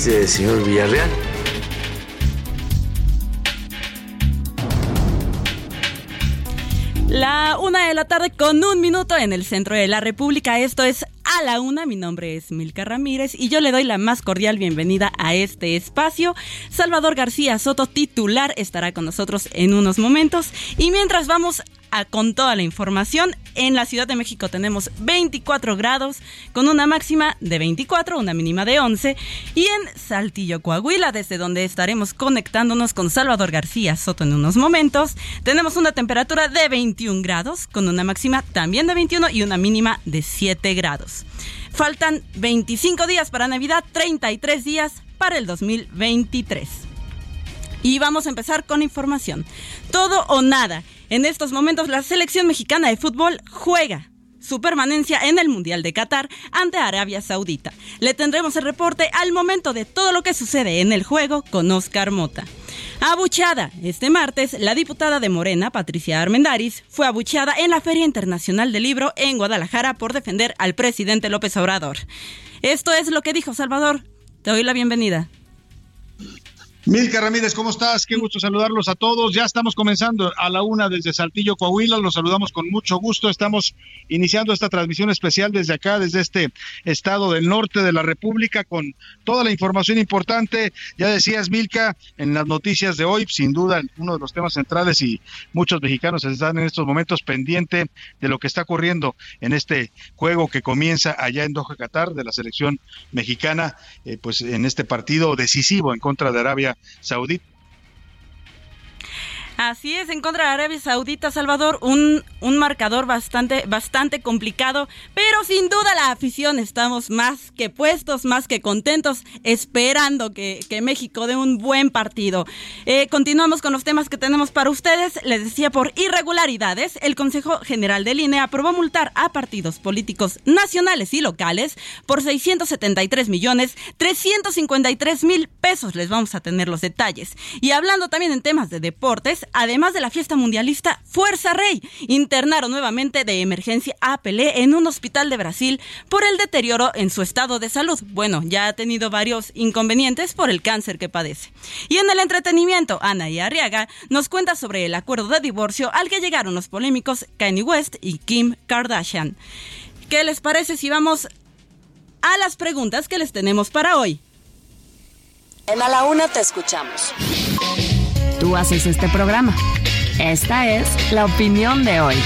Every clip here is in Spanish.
Este señor Villarreal. La una de la tarde con un minuto en el centro de la República. Esto es A la Una. Mi nombre es Milka Ramírez y yo le doy la más cordial bienvenida a este espacio. Salvador García Soto, titular, estará con nosotros en unos momentos. Y mientras vamos con toda la información, en la Ciudad de México tenemos 24 grados con una máxima de 24, una mínima de 11. Y en Saltillo, Coahuila, desde donde estaremos conectándonos con Salvador García Soto en unos momentos, tenemos una temperatura de 21 grados con una máxima también de 21 y una mínima de 7 grados. Faltan 25 días para Navidad, 33 días para el 2023. Y vamos a empezar con información. Todo o nada. En estos momentos la selección mexicana de fútbol juega su permanencia en el Mundial de Qatar ante Arabia Saudita. Le tendremos el reporte al momento de todo lo que sucede en el juego con Oscar Mota. Abuchada. Este martes, la diputada de Morena, Patricia Armendaris, fue abucheada en la Feria Internacional del Libro en Guadalajara por defender al presidente López Obrador. Esto es lo que dijo Salvador. Te doy la bienvenida. Milka Ramírez, ¿cómo estás? Qué gusto saludarlos a todos. Ya estamos comenzando a la una desde Saltillo, Coahuila. Los saludamos con mucho gusto. Estamos iniciando esta transmisión especial desde acá, desde este estado del norte de la República, con toda la información importante. Ya decías, Milka, en las noticias de hoy, sin duda, uno de los temas centrales y muchos mexicanos están en estos momentos pendiente de lo que está ocurriendo en este juego que comienza allá en Doha, Qatar, de la selección mexicana, eh, pues en este partido decisivo en contra de Arabia Saudita. Así es, en contra de Arabia Saudita, Salvador, un, un marcador bastante, bastante complicado, pero sin duda la afición estamos más que puestos, más que contentos, esperando que, que México dé un buen partido. Eh, continuamos con los temas que tenemos para ustedes. Les decía, por irregularidades, el Consejo General del INE aprobó multar a partidos políticos nacionales y locales por 673 millones 353 mil pesos. Les vamos a tener los detalles. Y hablando también en temas de deportes, además de la fiesta mundialista Fuerza Rey, internaron nuevamente de emergencia a Pelé en un hospital de Brasil por el deterioro en su estado de salud. Bueno, ya ha tenido varios inconvenientes por el cáncer que padece. Y en el entretenimiento, Ana y Arriaga nos cuenta sobre el acuerdo de divorcio al que llegaron los polémicos Kanye West y Kim Kardashian. ¿Qué les parece si vamos a las preguntas que les tenemos para hoy? En A la Una te escuchamos. Tú haces este programa. Esta es la opinión de hoy.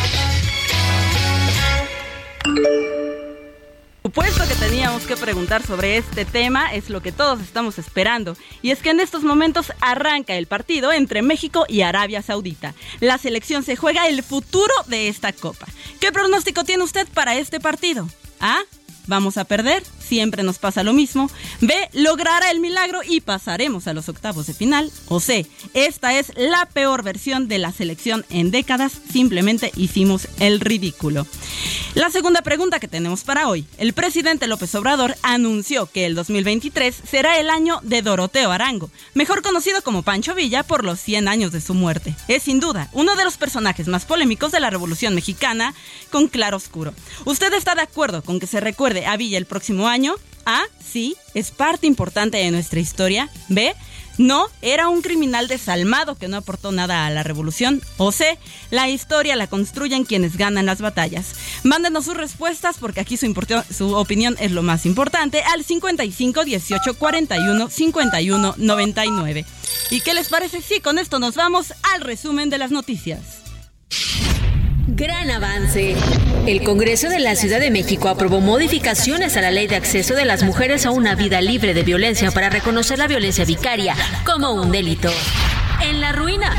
supuesto que teníamos que preguntar sobre este tema, es lo que todos estamos esperando. Y es que en estos momentos arranca el partido entre México y Arabia Saudita. La selección se juega el futuro de esta copa. ¿Qué pronóstico tiene usted para este partido? ¿Ah? ¿Vamos a perder? Siempre nos pasa lo mismo. B, logrará el milagro y pasaremos a los octavos de final. O C, esta es la peor versión de la selección en décadas, simplemente hicimos el ridículo. La segunda pregunta que tenemos para hoy. El presidente López Obrador anunció que el 2023 será el año de Doroteo Arango, mejor conocido como Pancho Villa por los 100 años de su muerte. Es sin duda uno de los personajes más polémicos de la Revolución Mexicana, con claro oscuro. ¿Usted está de acuerdo con que se recuerde a Villa el próximo año? A. Sí, es parte importante de nuestra historia. B. No, era un criminal desalmado que no aportó nada a la revolución. O C, la historia la construyen quienes ganan las batallas. Mándenos sus respuestas porque aquí su, su opinión es lo más importante al 55 18 41 51 99. ¿Y qué les parece si con esto nos vamos al resumen de las noticias? Gran avance. El Congreso de la Ciudad de México aprobó modificaciones a la ley de acceso de las mujeres a una vida libre de violencia para reconocer la violencia vicaria como un delito. En la ruina.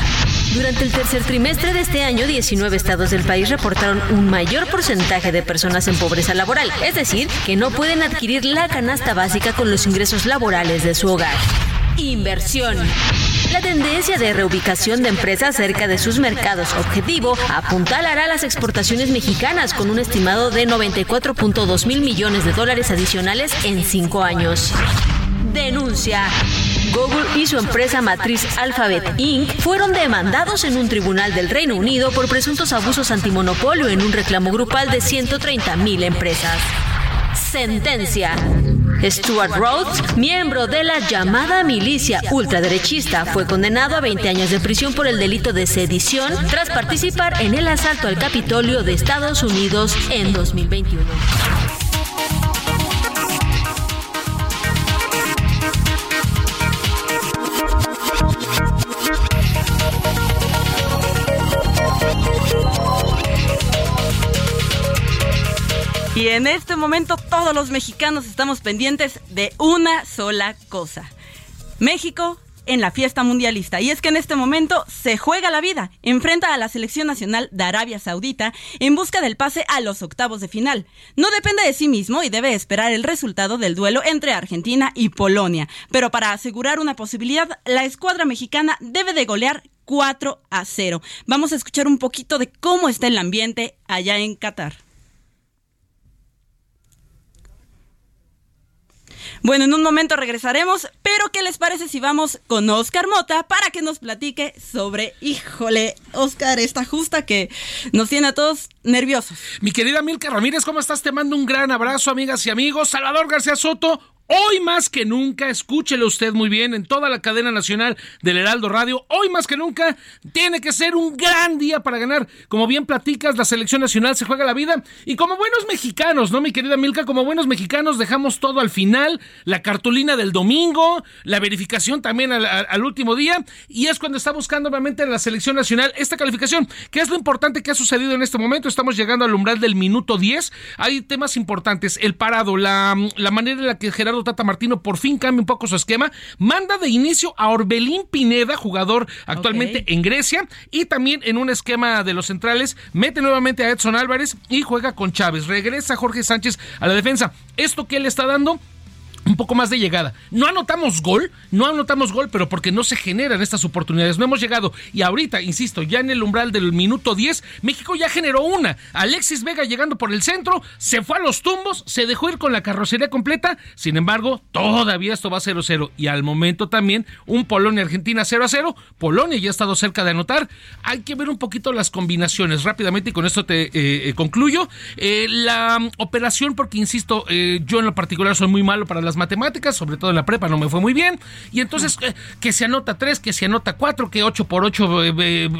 Durante el tercer trimestre de este año, 19 estados del país reportaron un mayor porcentaje de personas en pobreza laboral, es decir, que no pueden adquirir la canasta básica con los ingresos laborales de su hogar. Inversión. La tendencia de reubicación de empresas cerca de sus mercados objetivo apuntalará las exportaciones mexicanas con un estimado de 94.2 mil millones de dólares adicionales en cinco años. Denuncia. Google y su empresa matriz Alphabet Inc. fueron demandados en un tribunal del Reino Unido por presuntos abusos antimonopolio en un reclamo grupal de 130 mil empresas. Sentencia. Stuart Rhodes, miembro de la llamada milicia ultraderechista, fue condenado a 20 años de prisión por el delito de sedición tras participar en el asalto al Capitolio de Estados Unidos en 2021. En este momento todos los mexicanos estamos pendientes de una sola cosa. México en la fiesta mundialista. Y es que en este momento se juega la vida. Enfrenta a la selección nacional de Arabia Saudita en busca del pase a los octavos de final. No depende de sí mismo y debe esperar el resultado del duelo entre Argentina y Polonia. Pero para asegurar una posibilidad, la escuadra mexicana debe de golear 4 a 0. Vamos a escuchar un poquito de cómo está el ambiente allá en Qatar. Bueno, en un momento regresaremos, pero ¿qué les parece si vamos con Oscar Mota para que nos platique sobre, híjole, Oscar, esta justa que nos tiene a todos nerviosos? Mi querida Milka Ramírez, ¿cómo estás? Te mando un gran abrazo, amigas y amigos. Salvador García Soto, Hoy más que nunca, escúchelo usted muy bien en toda la cadena nacional del Heraldo Radio, hoy más que nunca tiene que ser un gran día para ganar. Como bien platicas, la selección nacional se juega la vida y como buenos mexicanos, ¿no, mi querida Milka? Como buenos mexicanos dejamos todo al final, la cartulina del domingo, la verificación también al, último día y es cuando está buscando obviamente la selección nacional esta calificación. ¿Qué es lo importante que ha sucedido en este momento? Estamos llegando al umbral del minuto 10. Hay temas importantes, el parado, la, la manera en la que Gerardo Tata Martino por fin cambia un poco su esquema, manda de inicio a Orbelín Pineda, jugador actualmente en Grecia, y también en un esquema de los centrales, mete nuevamente a Edson Álvarez y juega con Chávez. Regresa Jorge Sánchez a la defensa. ¿Esto qué le está dando? Un poco más de llegada. No anotamos gol, no anotamos gol, pero porque no se generan estas oportunidades. No hemos llegado. Y ahorita, insisto, ya en el umbral del minuto 10, México ya generó una. Alexis Vega llegando por el centro, se fue a los tumbos, se dejó ir con la carrocería completa. Sin embargo, todavía esto va 0-0. Y al momento también un Polonia-Argentina 0-0. Polonia ya ha estado cerca de anotar. Hay que ver un poquito las combinaciones rápidamente y con esto te eh, eh, concluyo. Eh, la operación, porque insisto, yo en lo particular soy muy malo para las matemáticas, sobre todo en la prepa no me fue muy bien. Y entonces eh, que se anota 3, que se anota 4, que 8 por 8,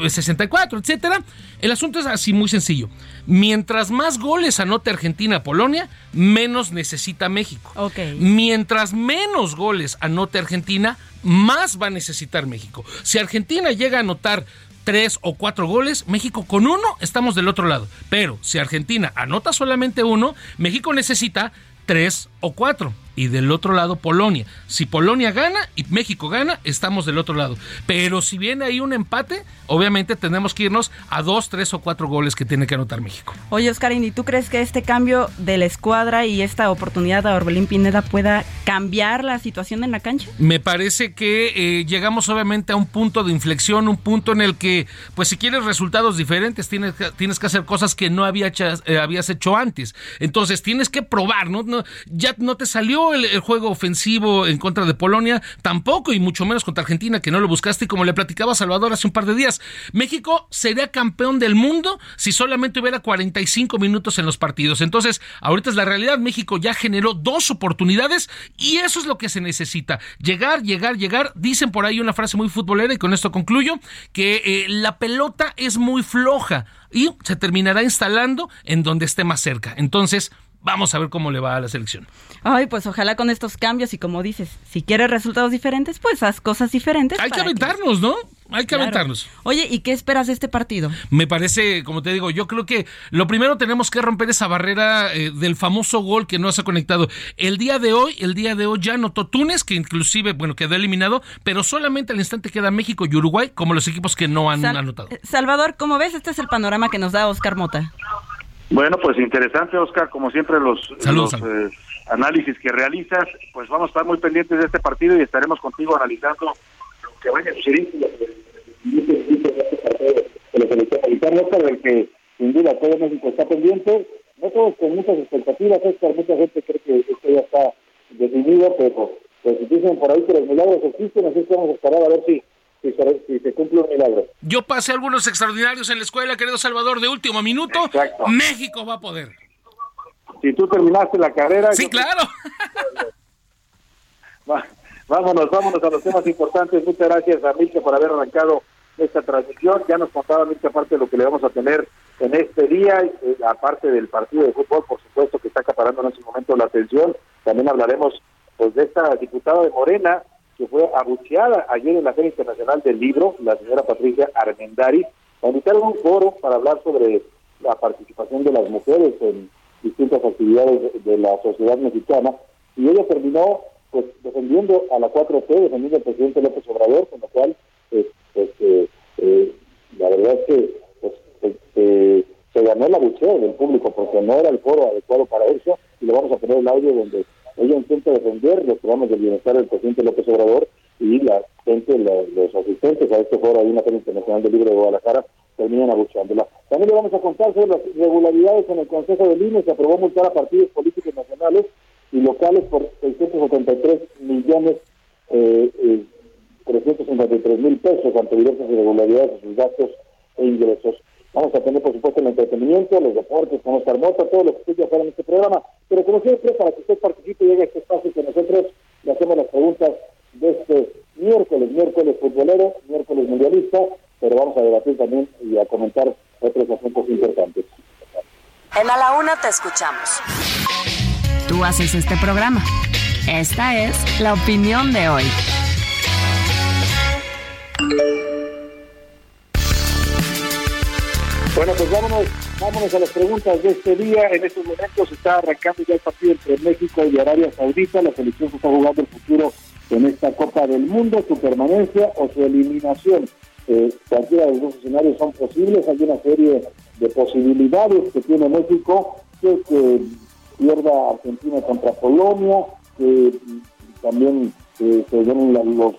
64, etcétera. El asunto es así muy sencillo. Mientras más goles anote Argentina Polonia, menos necesita México. Mientras menos goles anote Argentina, más va a necesitar México. Si Argentina llega a anotar tres o cuatro goles, México con uno estamos del otro lado. Pero si Argentina anota solamente uno, México necesita tres o cuatro y del otro lado Polonia. Si Polonia gana y México gana, estamos del otro lado. Pero si viene ahí un empate, obviamente tenemos que irnos a dos, tres o cuatro goles que tiene que anotar México. Oye, Oscarín, ¿y tú crees que este cambio de la escuadra y esta oportunidad de Orbelín Pineda pueda cambiar la situación en la cancha? Me parece que eh, llegamos obviamente a un punto de inflexión, un punto en el que, pues si quieres resultados diferentes, tienes que, tienes que hacer cosas que no había eh, habías hecho antes. Entonces tienes que probar, ¿no? no ya no te salió el, juego ofensivo en contra de Polonia, tampoco, y mucho menos contra Argentina, que no lo buscaste. Y como le platicaba Salvador hace un par de días, México sería campeón del mundo si solamente hubiera 45 minutos en los partidos. Entonces, ahorita es la realidad. México ya generó dos oportunidades y eso es lo que se necesita. Llegar, llegar, llegar. Dicen por ahí una frase muy futbolera y con esto concluyo, que eh, la pelota es muy floja y se terminará instalando en donde esté más cerca. Entonces, vamos a ver cómo le va a la selección. Ay, pues ojalá con estos cambios y como dices, si quieres resultados diferentes, pues haz cosas diferentes. Hay que aventarnos, ¿no? Hay que aventarnos. Oye, ¿y qué esperas de este partido? Me parece, como te digo, yo creo que lo primero tenemos que romper esa barrera eh, del famoso gol que no se ha conectado. El día de hoy, el día de hoy ya anotó Túnez, que inclusive, bueno, quedó eliminado, pero solamente al instante queda México y Uruguay como los equipos que no han anotado. Salvador, ¿cómo ves? Este es el panorama que nos da Oscar Mota. Bueno, pues interesante, Oscar, como siempre los, eh, análisis que realizas, pues vamos a estar muy pendientes de este partido y estaremos contigo analizando lo que vaya a suceder. Del que sin duda todo México está pendiente, no todos con muchas expectativas, Oscar, mucha gente cree que esto ya está definido, pero pues dicen por ahí que los milagros existen, así que vamos a esperar a ver si si se, cumple un milagro. Yo pasé algunos extraordinarios en la escuela, querido Salvador, de último minuto. México va a poder. Si tú terminaste la carrera. Sí, claro. vámonos, vámonos a los temas importantes. Muchas gracias a Milka por haber arrancado esta transmisión. Ya nos contaba Milka parte de lo que le vamos a tener en este día, eh, aparte del partido de fútbol, por supuesto, que está acaparando en este momento la atención. También hablaremos pues de esta diputada de Morena, que fue abucheada ayer en la Feria Internacional del Libro, la señora Patricia Armendari, a invitar a un foro para hablar sobre la participación de las mujeres en distintas actividades de, la sociedad mexicana, y ella terminó pues defendiendo a la 4T, defendiendo al presidente López Obrador, con lo cual pues, pues eh, eh, la verdad es que pues, se ganó el abucheo del público porque no era el foro adecuado para eso, y le vamos a poner el audio donde ella intenta defender los programas de bienestar del presidente López Obrador y la gente, los, asistentes a este foro, hay una Feria Internacional del Libro de Guadalajara, terminan abucheándola. También le vamos a contar sobre las irregularidades en el Consejo del INE, se aprobó multar a partidos políticos nacionales y locales por 673 millones eh, eh, 353 mil pesos ante diversas irregularidades en sus gastos e ingresos. Vamos a tener, por supuesto, el entretenimiento, los deportes con Oscar Mota, todo lo que usted ya en este programa. Pero como siempre, para que usted participe y llegue a este espacio que nosotros le hacemos las preguntas de este miércoles, miércoles futbolero, miércoles mundialista, pero vamos a debatir también y a comentar otros asuntos importantes. En A la Una te escuchamos. Tú haces este programa. Esta es la opinión de hoy. Bueno, pues vámonos, vámonos a las preguntas de este día. En estos momentos está arrancando ya el partido entre México y Arabia Saudita. La selección se está jugando el futuro en esta Copa del Mundo, su permanencia o su eliminación. Eh, cualquiera de los dos escenarios son posibles. Hay una serie de posibilidades que tiene México, que, que pierda Argentina contra Polonia, que también eh, se den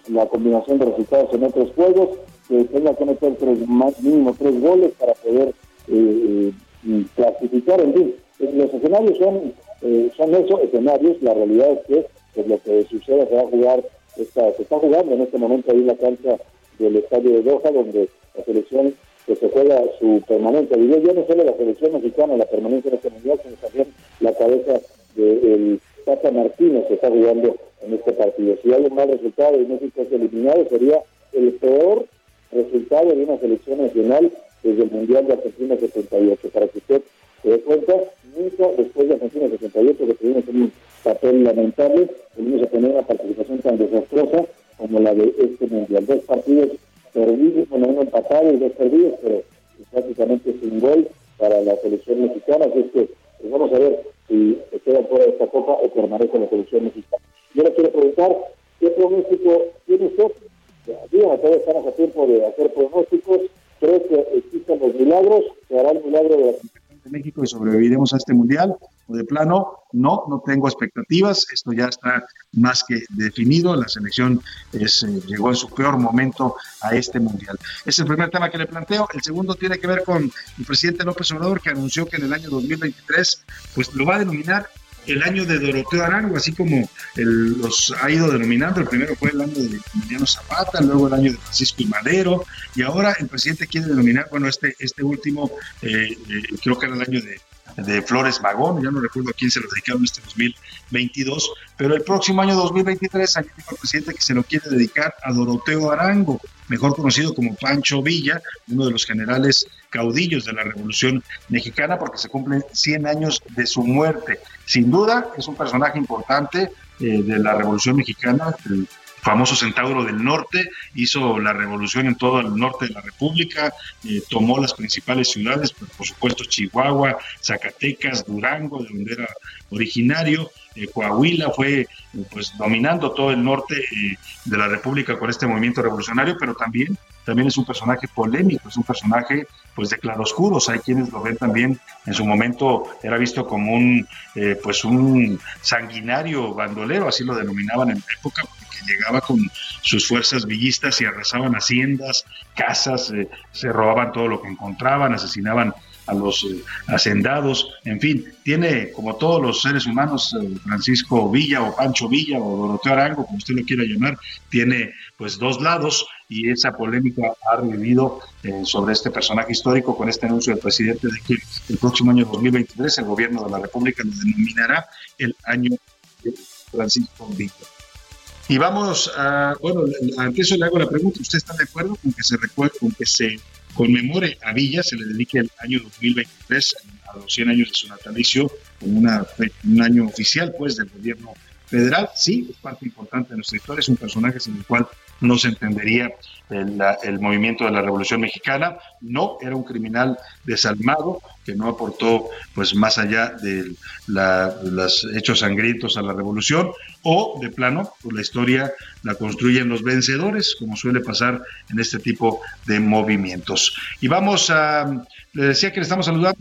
la combinación de resultados en otros juegos que tenga que meter tres, mínimo tres goles para poder eh, eh, clasificar. En fin, los escenarios son, eh, son esos escenarios. La realidad es que pues, lo que sucede se va a jugar, está, se está jugando en este momento ahí en la cancha del estadio de Doha, donde la selección que se juega su permanencia. Digo yo no solo la selección mexicana, la permanencia de este mundial, sino también la cabeza del Tata Martínez que está jugando en este partido. Si hay un mal resultado y México es eliminado, sería el peor resultado de una selección nacional desde el Mundial de Argentina 78. Para que usted se dé cuenta, nunca después de Argentina 78, que tuvimos un papel lamentable, venimos a tener una participación tan desastrosa como la de este Mundial. Dos partidos perdidos, bueno, uno empatado y dos perdidos, pero prácticamente sin gol para la selección mexicana. Así es que pues vamos a ver si se queda fuera de esta copa o permanece la selección mexicana. Yo le quiero preguntar, ¿qué pronóstico tiene usted? Dígame, todavía estamos a tiempo de hacer pronósticos. ¿Cree que existen los milagros? ¿Se hará el milagro de la de México y sobreviviremos a este mundial? ¿O de plano, no, no tengo expectativas? Esto ya está más que definido. La selección es, eh, llegó en su peor momento a este mundial. Ese es el primer tema que le planteo. El segundo tiene que ver con el presidente López Obrador, que anunció que en el año 2023 pues lo va a denominar el año de Doroteo Arango, así como los ha ido denominando. El primero fue el año de Emiliano Zapata, luego el año de Francisco y Madero, y ahora el presidente quiere denominar, bueno, este, este último, eh, eh, creo que era el año de, de Flores Magón, ya no recuerdo a quién se lo dedicaron este 2022, pero el próximo año 2023 ayer dijo el presidente que se lo quiere dedicar a Doroteo Arango, mejor conocido como Pancho Villa, uno de los generales caudillos de la Revolución Mexicana, porque se cumplen 100 años de su muerte. Sin duda, es un personaje importante eh, de la Revolución Mexicana, el famoso Centauro del Norte, hizo la revolución en todo el norte de la República, eh, tomó las principales ciudades, por supuesto Chihuahua, Zacatecas, Durango, de donde era originario, eh, Coahuila fue pues dominando todo el norte de la República con este movimiento revolucionario, pero también también es un personaje polémico, es un personaje pues de claroscuros. Hay quienes lo ven también, en su momento era visto como un eh, pues un sanguinario bandolero, así lo denominaban en la época, porque llegaba con sus fuerzas villistas y arrasaban haciendas, casas, eh, se robaban todo lo que encontraban, asesinaban a los eh, hacendados, en fin, tiene como todos los seres humanos, eh, Francisco Villa o Pancho Villa o Doroteo Arango, como usted lo quiera llamar, tiene pues dos lados y esa polémica ha revivido eh, sobre este personaje histórico con este anuncio del presidente de que el próximo año 2023 el gobierno de la República lo denominará el año de Francisco Villa. Y vamos a, bueno, ante eso le hago la pregunta, ¿usted está de acuerdo con que se recuerde, con que se conmemore a Villa, se le dedique el año 2023 a los 100 años de su natalicio como una, un año oficial pues del gobierno federal. Sí, es parte importante de nuestra historia, es un personaje sin el cual no se entendería el, movimiento de la Revolución Mexicana. No, era un criminal desalmado que no aportó pues más allá de los hechos sangrientos a la Revolución o de plano, pues la historia la construyen los vencedores, como suele pasar en este tipo de movimientos. Y vamos a, le decía que le estamos saludando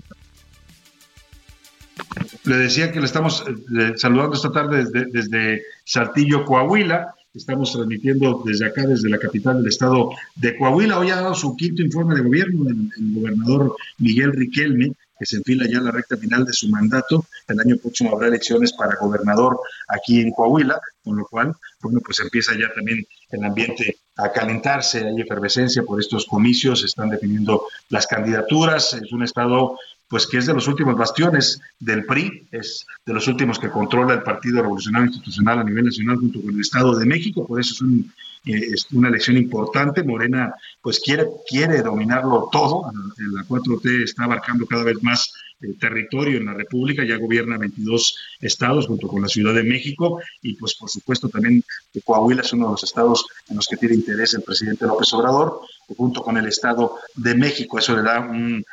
le decía que le estamos eh, saludando esta tarde desde, Saltillo, Coahuila. Estamos transmitiendo desde acá, desde la capital del estado de Coahuila. Hoy ha dado su quinto informe de gobierno el, gobernador Miguel Riquelme, que se enfila ya en la recta final de su mandato. El año próximo habrá elecciones para gobernador aquí en Coahuila, con lo cual, bueno, pues empieza ya también el ambiente a calentarse, hay efervescencia por estos comicios, se están definiendo las candidaturas, es un estado pues que es de los últimos bastiones del PRI, es de los últimos que controla el Partido Revolucionario Institucional a nivel nacional junto con el Estado de México, por eso es, eh, una elección importante. Morena pues quiere, quiere dominarlo todo, la 4T está abarcando cada vez más el eh, territorio en la República, ya gobierna 22 estados junto con la Ciudad de México y pues por supuesto también Coahuila es uno de los estados en los que tiene interés el presidente López Obrador, junto con el Estado de México. Eso le da un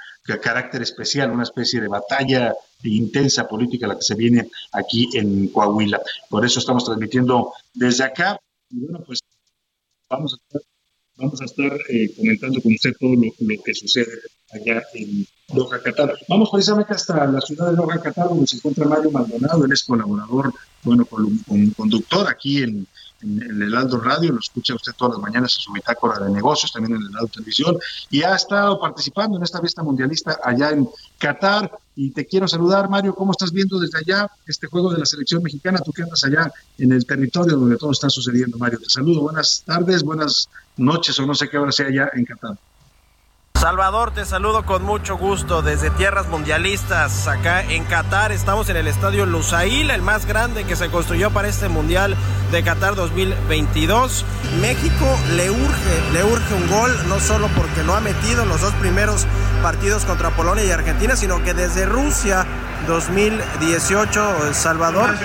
carácter especial, una especie de batalla intensa política la que se viene aquí en Coahuila. Por eso estamos transmitiendo desde acá. Y bueno, pues vamos a estar, vamos a estar eh, comentando con usted todo lo, que sucede allá en Loja, Qatar. Vamos precisamente hasta la ciudad de Loja, Qatar, donde se encuentra Mario Maldonado. Él es colaborador, bueno, con, con conductor aquí en en, el Aldo Radio, lo escucha usted todas las mañanas en su bitácora de negocios, también en el Aldo Televisión, y ha estado participando en esta fiesta mundialista allá en Qatar. Y te quiero saludar, Mario, ¿cómo estás viendo desde allá este juego de la selección mexicana? Tú que andas allá en el territorio donde todo está sucediendo, Mario. Te saludo, buenas tardes, buenas noches, o no sé qué hora sea allá en Qatar. Salvador, te saludo con mucho gusto desde tierras mundialistas acá en Qatar. Estamos en el estadio Lusail, el más grande que se construyó para este Mundial de Qatar 2022. México le urge, le urge un gol, no solo porque lo ha metido en los dos primeros partidos contra Polonia y Argentina, sino que desde Rusia 2018, Salvador.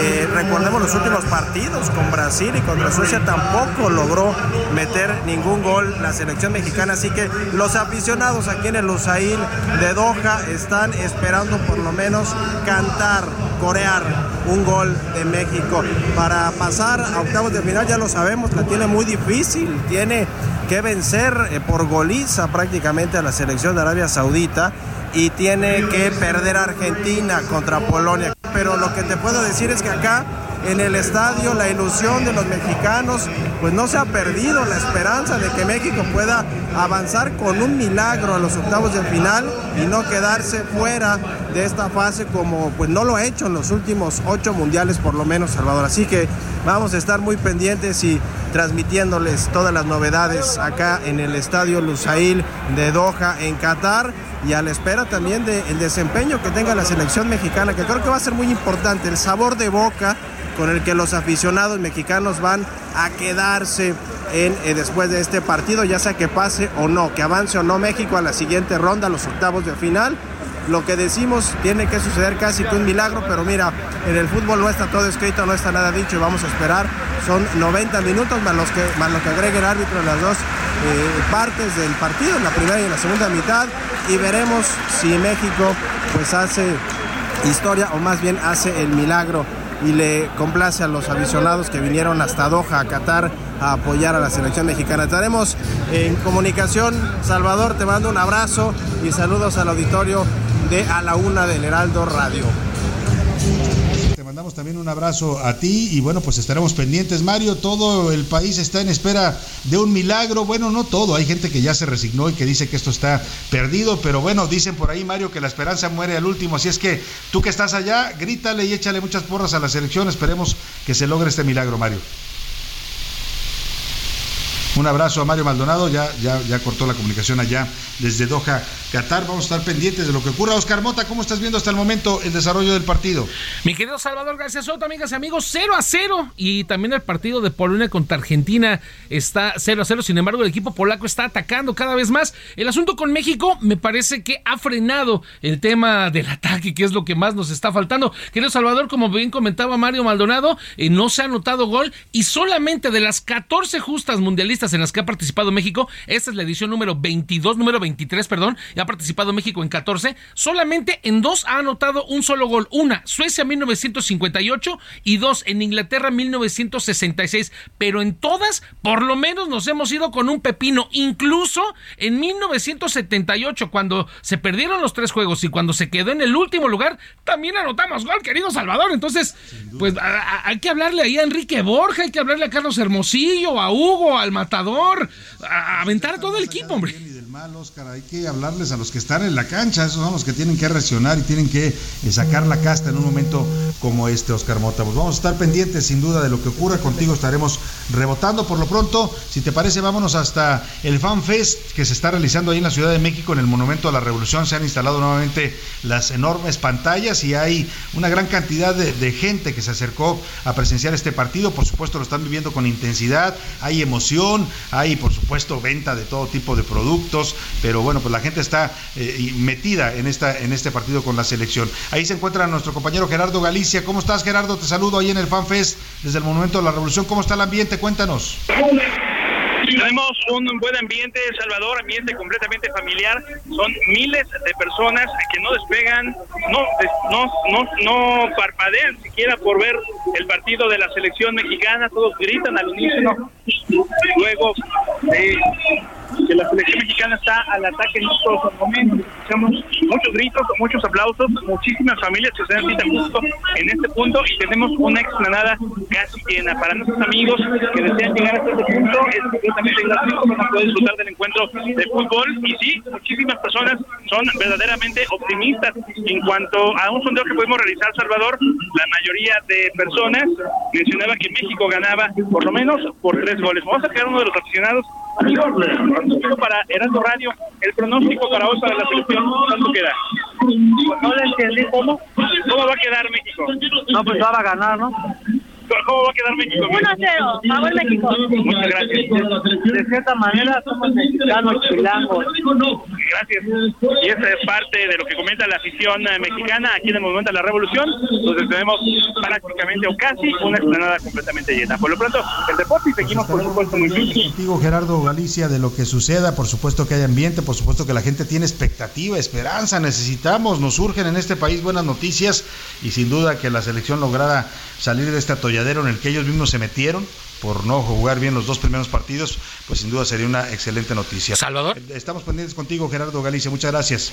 Eh, recordemos los últimos partidos con Brasil y contra Suecia tampoco logró meter ningún gol la selección mexicana, así que los aficionados aquí en el Lusail de Doha están esperando por lo menos cantar, corear un gol de México para pasar a octavos de final, ya lo sabemos, la tiene muy difícil, tiene que vencer eh, por goliza prácticamente a la selección de Arabia Saudita y tiene que perder Argentina contra Polonia. Pero lo que te puedo decir es que acá en el estadio la ilusión de los mexicanos, pues no se ha perdido la esperanza de que México pueda avanzar con un milagro a los octavos de final y no quedarse fuera de esta fase como pues no lo ha hecho en los últimos ocho mundiales por lo menos Salvador. Así que vamos a estar muy pendientes y transmitiéndoles todas las novedades acá en el estadio Lusail de Doha en Qatar y a la espera también del desempeño que tenga la selección mexicana, que creo que va a ser muy importante, el sabor de boca con el que los aficionados mexicanos van a quedarse en, eh, después de este partido, ya sea que pase o no, que avance o no México a la siguiente ronda, a los octavos de final. Lo que decimos tiene que suceder casi que un milagro, pero mira, en el fútbol no está todo escrito, no está nada dicho y vamos a esperar. Son 90 minutos más, los que, más lo que agregue el árbitro en las dos partes del partido, en la primera y en la segunda mitad, y veremos si México pues hace historia o más bien hace el milagro y le complace a los aficionados que vinieron hasta Doha, a Qatar, a apoyar a la selección mexicana. Estaremos en comunicación. Salvador, te mando un abrazo y saludos al auditorio de A la Una del Heraldo Radio. Mandamos también un abrazo a ti y bueno, pues estaremos pendientes. Mario, todo el país está en espera de un milagro. Bueno, no todo, hay gente que ya se resignó y que dice que esto está perdido, pero bueno, dicen por ahí, Mario, que la esperanza muere al último. Así es que tú que estás allá, grítale y échale muchas porras a la selección. Esperemos que se logre este milagro, Mario. Un abrazo a Mario Maldonado, ya, ya, ya cortó la comunicación allá desde Doha, Qatar. Vamos a estar pendientes de lo que ocurra. Oscar Mota, ¿cómo estás viendo hasta el momento el desarrollo del partido? Mi querido Salvador García Soto, amigas y amigos, 0 a 0. Y también el partido de Polonia contra Argentina está 0 a 0. Sin embargo, el equipo polaco está atacando cada vez más. El asunto con México me parece que ha frenado el tema del ataque, que es lo que más nos está faltando. Querido Salvador, como bien comentaba Mario Maldonado, eh, no se ha anotado gol y solamente de las 14 justas mundialistas en las que ha participado México, esta es la edición número 22, número 23, perdón, y ha participado México en 14, solamente en dos ha anotado un solo gol. Una, Suecia 1958 y dos, en Inglaterra 1966. Pero en todas, por lo menos nos hemos ido con un pepino. Incluso en 1978, cuando se perdieron los tres juegos y cuando se quedó en el último lugar, también anotamos gol, querido Salvador. Entonces, pues a- a- hay que hablarle ahí a Enrique Borja, hay que hablarle a Carlos Hermosillo, a Hugo, al Matador, a a aventar a todo el equipo, hombre. Oscar. Hay que hablarles a los que están en la cancha. Esos son los que tienen que reaccionar y tienen que eh, sacar la casta en un momento como este, Oscar Mota. Pues vamos a estar pendientes, sin duda, de lo que ocurra. Contigo estaremos rebotando. Por lo pronto, si te parece, vámonos hasta el Fan Fest que se está realizando ahí en la Ciudad de México, en el Monumento a la Revolución. Se han instalado nuevamente las enormes pantallas y hay una gran cantidad de gente que se acercó a presenciar este partido. Por supuesto, lo están viviendo con intensidad. Hay emoción, hay, por supuesto, venta de todo tipo de productos. Pero bueno, pues la gente está eh, metida en, esta, en este partido con la selección. Ahí se encuentra nuestro compañero Gerardo Galicia. ¿Cómo estás, Gerardo? Te saludo ahí en el Fan Fest desde el Monumento a la Revolución. ¿Cómo está el ambiente? Cuéntanos. Tenemos un buen ambiente, Salvador, ambiente completamente familiar. Son miles de personas que no despegan, no, no, no, no parpadean siquiera por ver el partido de la selección mexicana. Todos gritan al unísono. Luego eh, que la selección mexicana está al ataque en estos momentos. Escuchamos muchos gritos, muchos aplausos, muchísimas familias que se cita justo en este punto y tenemos una explanada casi llena. Para nuestros amigos que desean llegar hasta este punto, es completamente gratuito, van a poder disfrutar del encuentro de fútbol. Y sí, muchísimas personas son verdaderamente optimistas en cuanto a un sondeo que pudimos realizar, Salvador. La mayoría de personas mencionaba que México ganaba por lo menos por tres goles. Vamos a quedar uno de los aficionados. Amigos, para Heraldo Radio, el pronóstico para hoy para la selección, ¿cuánto queda? No le entendí cómo. ¿Cómo va a quedar México? No, pues va a ganar, ¿no? ¿Cómo va a quedar México? 1-0, favor México. Muchas gracias. De cierta manera somos mexicanos chilangos. Gracias. Y esa es parte de lo que comenta la afición eh, mexicana aquí en el Monumento a la Revolución, donde tenemos prácticamente o casi una explanada completamente llena. Por lo pronto, el deporte y seguimos, por supuesto, muy bien. Contigo, Gerardo Galicia, de lo que suceda, por supuesto que hay ambiente, por supuesto que la gente tiene expectativa, esperanza, necesitamos, nos surgen en este país buenas noticias y sin duda que la selección lograra salir de este atolladero en el que ellos mismos se metieron por no jugar bien los dos primeros partidos, pues sin duda sería una excelente noticia. Salvador. Estamos pendientes contigo, Gerardo Galicia, muchas gracias.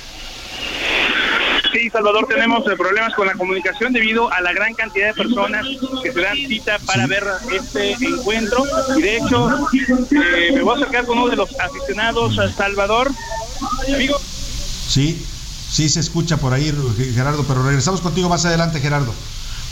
Sí, Salvador, tenemos eh, problemas con la comunicación debido a la gran cantidad de personas que se dan cita para ver este encuentro. Y de hecho, eh, me voy a acercar con uno de los aficionados, a Salvador. Amigo. Sí, sí se escucha por ahí, Gerardo, pero regresamos contigo más adelante, Gerardo.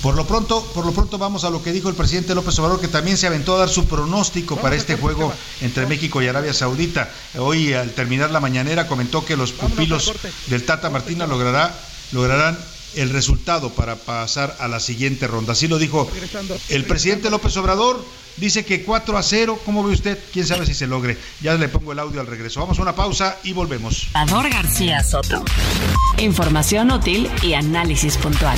Por lo pronto, por lo pronto vamos a lo que dijo el presidente López Obrador, que también se aventó a dar su pronóstico para este juego entre México y Arabia Saudita. Hoy, al terminar la mañanera, comentó que los pupilos del Tata Martina logrará, lograrán el resultado para pasar a la siguiente ronda. Así lo dijo el presidente López Obrador. Dice que 4 a 0. ¿Cómo ve usted? Quién sabe si se logre. Ya le pongo el audio al regreso. Vamos a una pausa y volvemos. Salvador García Soto. Información útil y análisis puntual.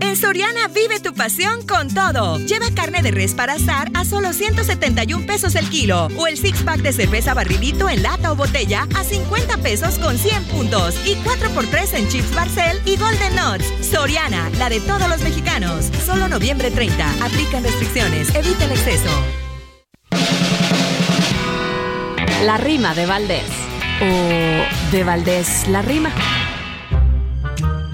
En Soriana vive tu pasión con todo. Lleva carne de res para asar a solo 171 pesos el kilo. O el six pack de cerveza barrilito en lata o botella a 50 pesos con 100 puntos. Y 4x3 en chips Barcel y Golden Nuts. Soriana, la de todos los mexicanos. Solo noviembre 30. Aplican restricciones. Evita el exceso. La rima de Valdés. O de Valdés la rima.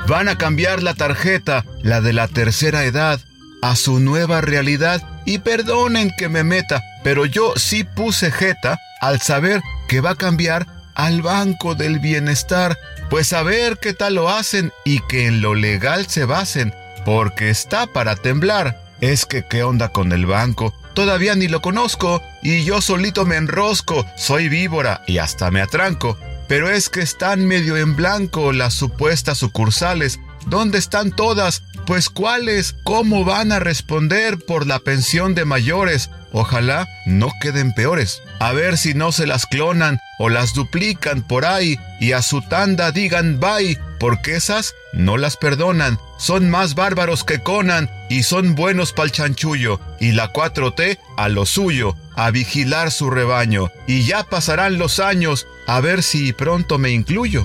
Van a cambiar la tarjeta, la de la tercera edad, a su nueva realidad y perdonen que me meta, pero yo sí puse jeta al saber que va a cambiar al Banco del Bienestar, pues a ver qué tal lo hacen y que en lo legal se basen, porque está para temblar. Es que qué onda con el banco, todavía ni lo conozco y yo solito me enrosco, soy víbora y hasta me atranco. Pero es que están medio en blanco las supuestas sucursales. ¿Dónde están todas? Pues cuáles, cómo van a responder por la pensión de mayores. Ojalá no queden peores. A ver si no se las clonan o las duplican por ahí y a su tanda digan bye, porque esas no las perdonan. Son más bárbaros que Conan y son buenos pa'l chanchullo. Y la 4T a lo suyo, a vigilar su rebaño. Y ya pasarán los años, a ver si pronto me incluyo.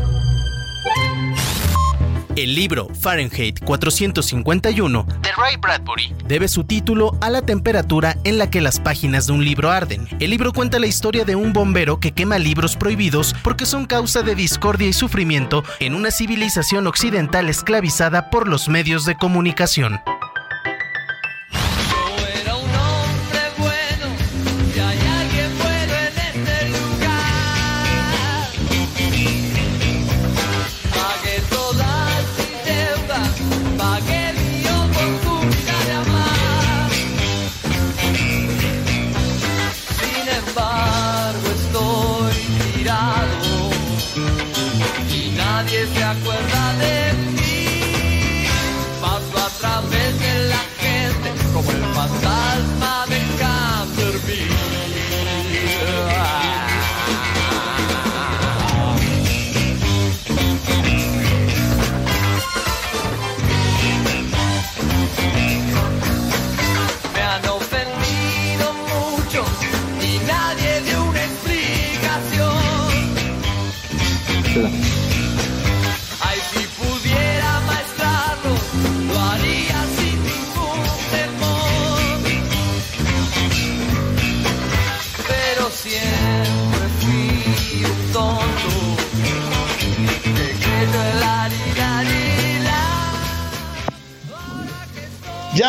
El libro Fahrenheit 451 de Ray Bradbury debe su título a la temperatura en la que las páginas de un libro arden. El libro cuenta la historia de un bombero que quema libros prohibidos porque son causa de discordia y sufrimiento en una civilización occidental esclavizada por los medios de comunicación.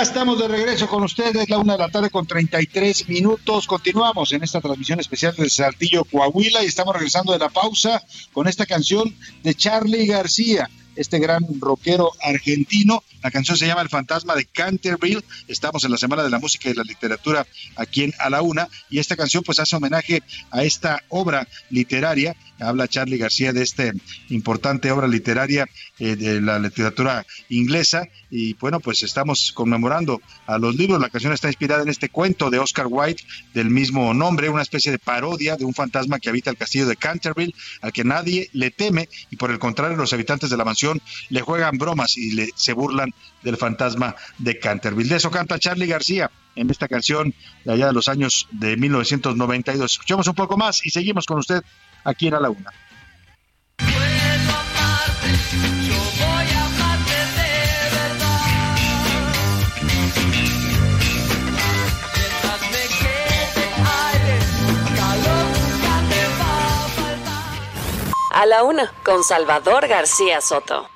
Estamos de regreso con ustedes, la una de la tarde con 33 minutos. Continuamos en esta transmisión especial de Saltillo, Coahuila, y estamos regresando de la pausa con esta canción de Charlie García. Este gran rockero argentino. La canción se llama El fantasma de Canterville. Estamos en la Semana de la Música y la Literatura aquí en A la Una y esta canción pues hace homenaje a esta obra literaria. Habla Charlie García de esta importante obra literaria eh, de la literatura inglesa y bueno pues estamos conmemorando a los libros. La canción está inspirada en este cuento de Oscar Wilde del mismo nombre, una especie de parodia de un fantasma que habita el castillo de Canterville al que nadie le teme y por el contrario los habitantes de la mansión le juegan bromas y le, se burlan del fantasma de Canterville. De eso canta Charlie García en esta canción de allá de los años de 1992. Escuchamos un poco más y seguimos con usted aquí en A la Una. A la una, con Salvador García Soto.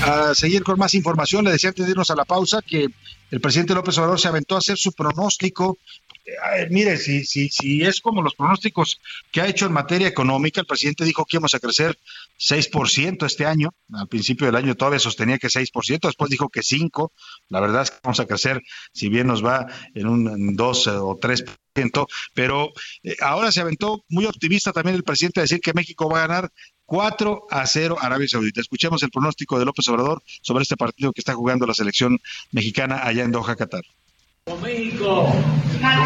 A seguir con más información, le decía antes de irnos a la pausa que el presidente López Obrador se aventó a hacer su pronóstico. Eh, mire, si, si, si es como los pronósticos que ha hecho en materia económica, el presidente dijo que íbamos a crecer 6% este año. Al principio del año todavía sostenía que 6%, después dijo que 5%. La verdad es que vamos a crecer, si bien nos va en un 2 o 3%, pero eh, ahora se aventó muy optimista también el presidente a decir que México va a ganar 4 a 0 Arabia Saudita. Escuchemos el pronóstico de López Obrador sobre este partido que está jugando la selección mexicana allá en Doha, Qatar. México.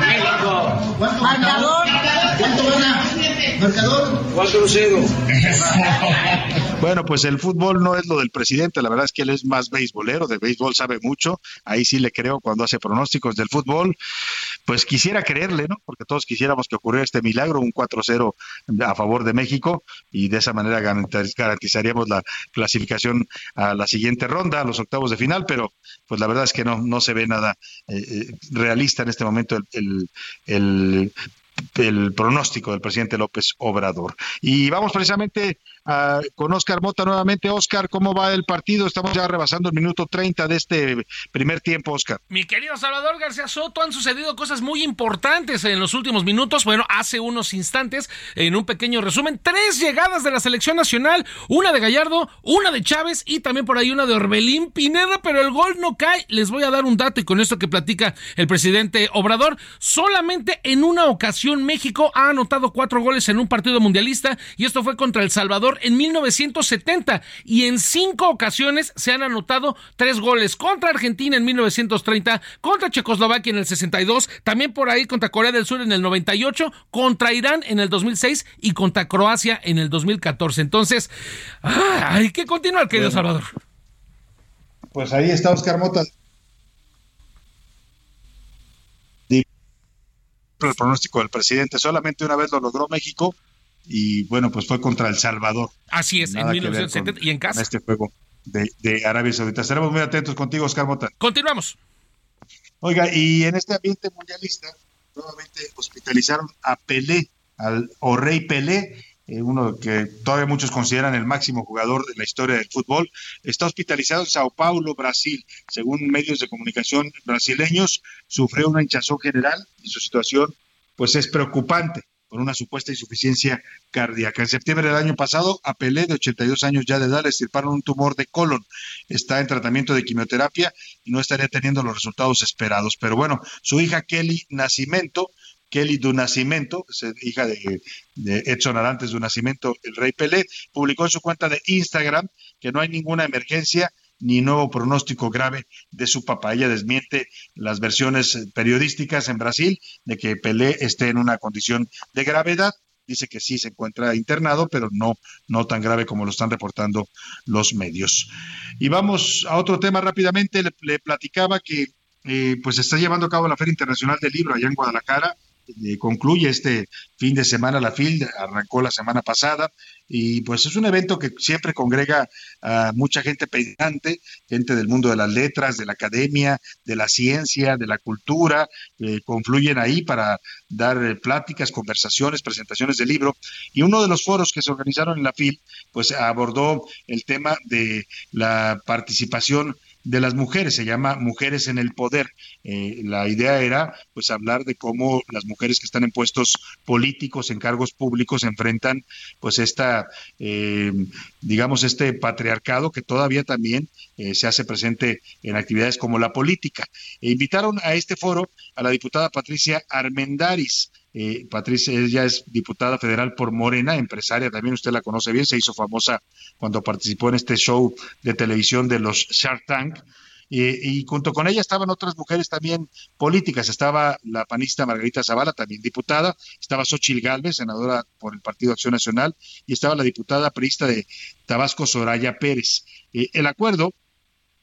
México. ¿Cuánto gana? Marcador. 4-0. Bueno, pues el fútbol no es lo del presidente, la verdad es que él es más beisbolero, de béisbol sabe mucho, ahí sí le creo cuando hace pronósticos del fútbol, pues quisiera creerle, ¿no? Porque todos quisiéramos que ocurriera este milagro, un 4-0 a favor de México y de esa manera garantizaríamos la clasificación a la siguiente ronda, a los octavos de final, pero pues la verdad es que no, no se ve nada eh, realista en este momento el, el, el el pronóstico del presidente López Obrador. Y vamos precisamente a, con Oscar Mota nuevamente. Oscar, ¿cómo va el partido? Estamos ya rebasando el minuto 30 de este primer tiempo, Oscar. Mi querido Salvador García Soto, han sucedido cosas muy importantes en los últimos minutos. Bueno, hace unos instantes, en un pequeño resumen, tres llegadas de la selección nacional, una de Gallardo, una de Chávez y también por ahí una de Orbelín Pineda, pero el gol no cae. Les voy a dar un dato y con esto que platica el presidente Obrador, solamente en una ocasión México ha anotado cuatro goles en un partido mundialista y esto fue contra El Salvador en 1970 y en cinco ocasiones se han anotado tres goles contra Argentina en 1930, contra Checoslovaquia en el 62, también por ahí contra Corea del Sur en el 98, contra Irán en el 2006 y contra Croacia en el 2014. Entonces, hay que continuar, querido Salvador. Pues ahí está Oscar Mota. el pronóstico del presidente. Solamente una vez lo logró México y bueno, pues fue contra El Salvador. Así es, en 1970 y en casa. este juego de, de, Arabia Saudita. Estaremos muy atentos contigo, Oscar Mota. Continuamos. Oiga, y en este ambiente mundialista, nuevamente hospitalizaron a Pelé, al o Rey Pelé, eh, uno que todavía muchos consideran el máximo jugador de la historia del fútbol, está hospitalizado en Sao Paulo, Brasil. Según medios de comunicación brasileños, sufrió una hinchazón general y su situación pues es preocupante por una supuesta insuficiencia cardíaca. En septiembre del año pasado, a Pelé, de 82 años ya de edad, le estirparon un tumor de colon. Está en tratamiento de quimioterapia y no estaría teniendo los resultados esperados. Pero bueno, su hija Kelly Nacimento Kelly du Nascimento, hija de, Edson Arantes du Nascimento, el rey Pelé, publicó en su cuenta de Instagram que no hay ninguna emergencia ni nuevo pronóstico grave de su papá. Ella desmiente las versiones periodísticas en Brasil de que Pelé esté en una condición de gravedad. Dice que sí se encuentra internado, pero no, no tan grave como lo están reportando los medios. Y vamos a otro tema rápidamente. Le, platicaba que eh, pues está llevando a cabo la Feria Internacional del Libro allá en Guadalajara eh, concluye este fin de semana la FIL, arrancó la semana pasada y pues es un evento que siempre congrega a mucha gente pensante, gente del mundo de las letras, de la academia, de la ciencia, de la cultura, eh, confluyen ahí para dar eh, pláticas, conversaciones, presentaciones de libro y uno de los foros que se organizaron en la FIL pues abordó el tema de la participación de las mujeres, se llama Mujeres en el Poder. Eh, la idea era pues hablar de cómo las mujeres que están en puestos políticos, en cargos públicos, enfrentan pues esta, eh, digamos, este patriarcado que todavía también eh, se hace presente en actividades como la política. E invitaron a este foro a la diputada Patricia Armendaris. Patricia, ella es diputada federal por Morena, empresaria, también usted la conoce bien, se hizo famosa cuando participó en este show de televisión de los Shark Tank. y junto con ella estaban otras mujeres también políticas. Estaba la panista Margarita Zavala, también diputada. Estaba Xochil Gálvez, senadora por el Partido Acción Nacional. Y estaba la diputada priista de Tabasco, Soraya Pérez. el acuerdo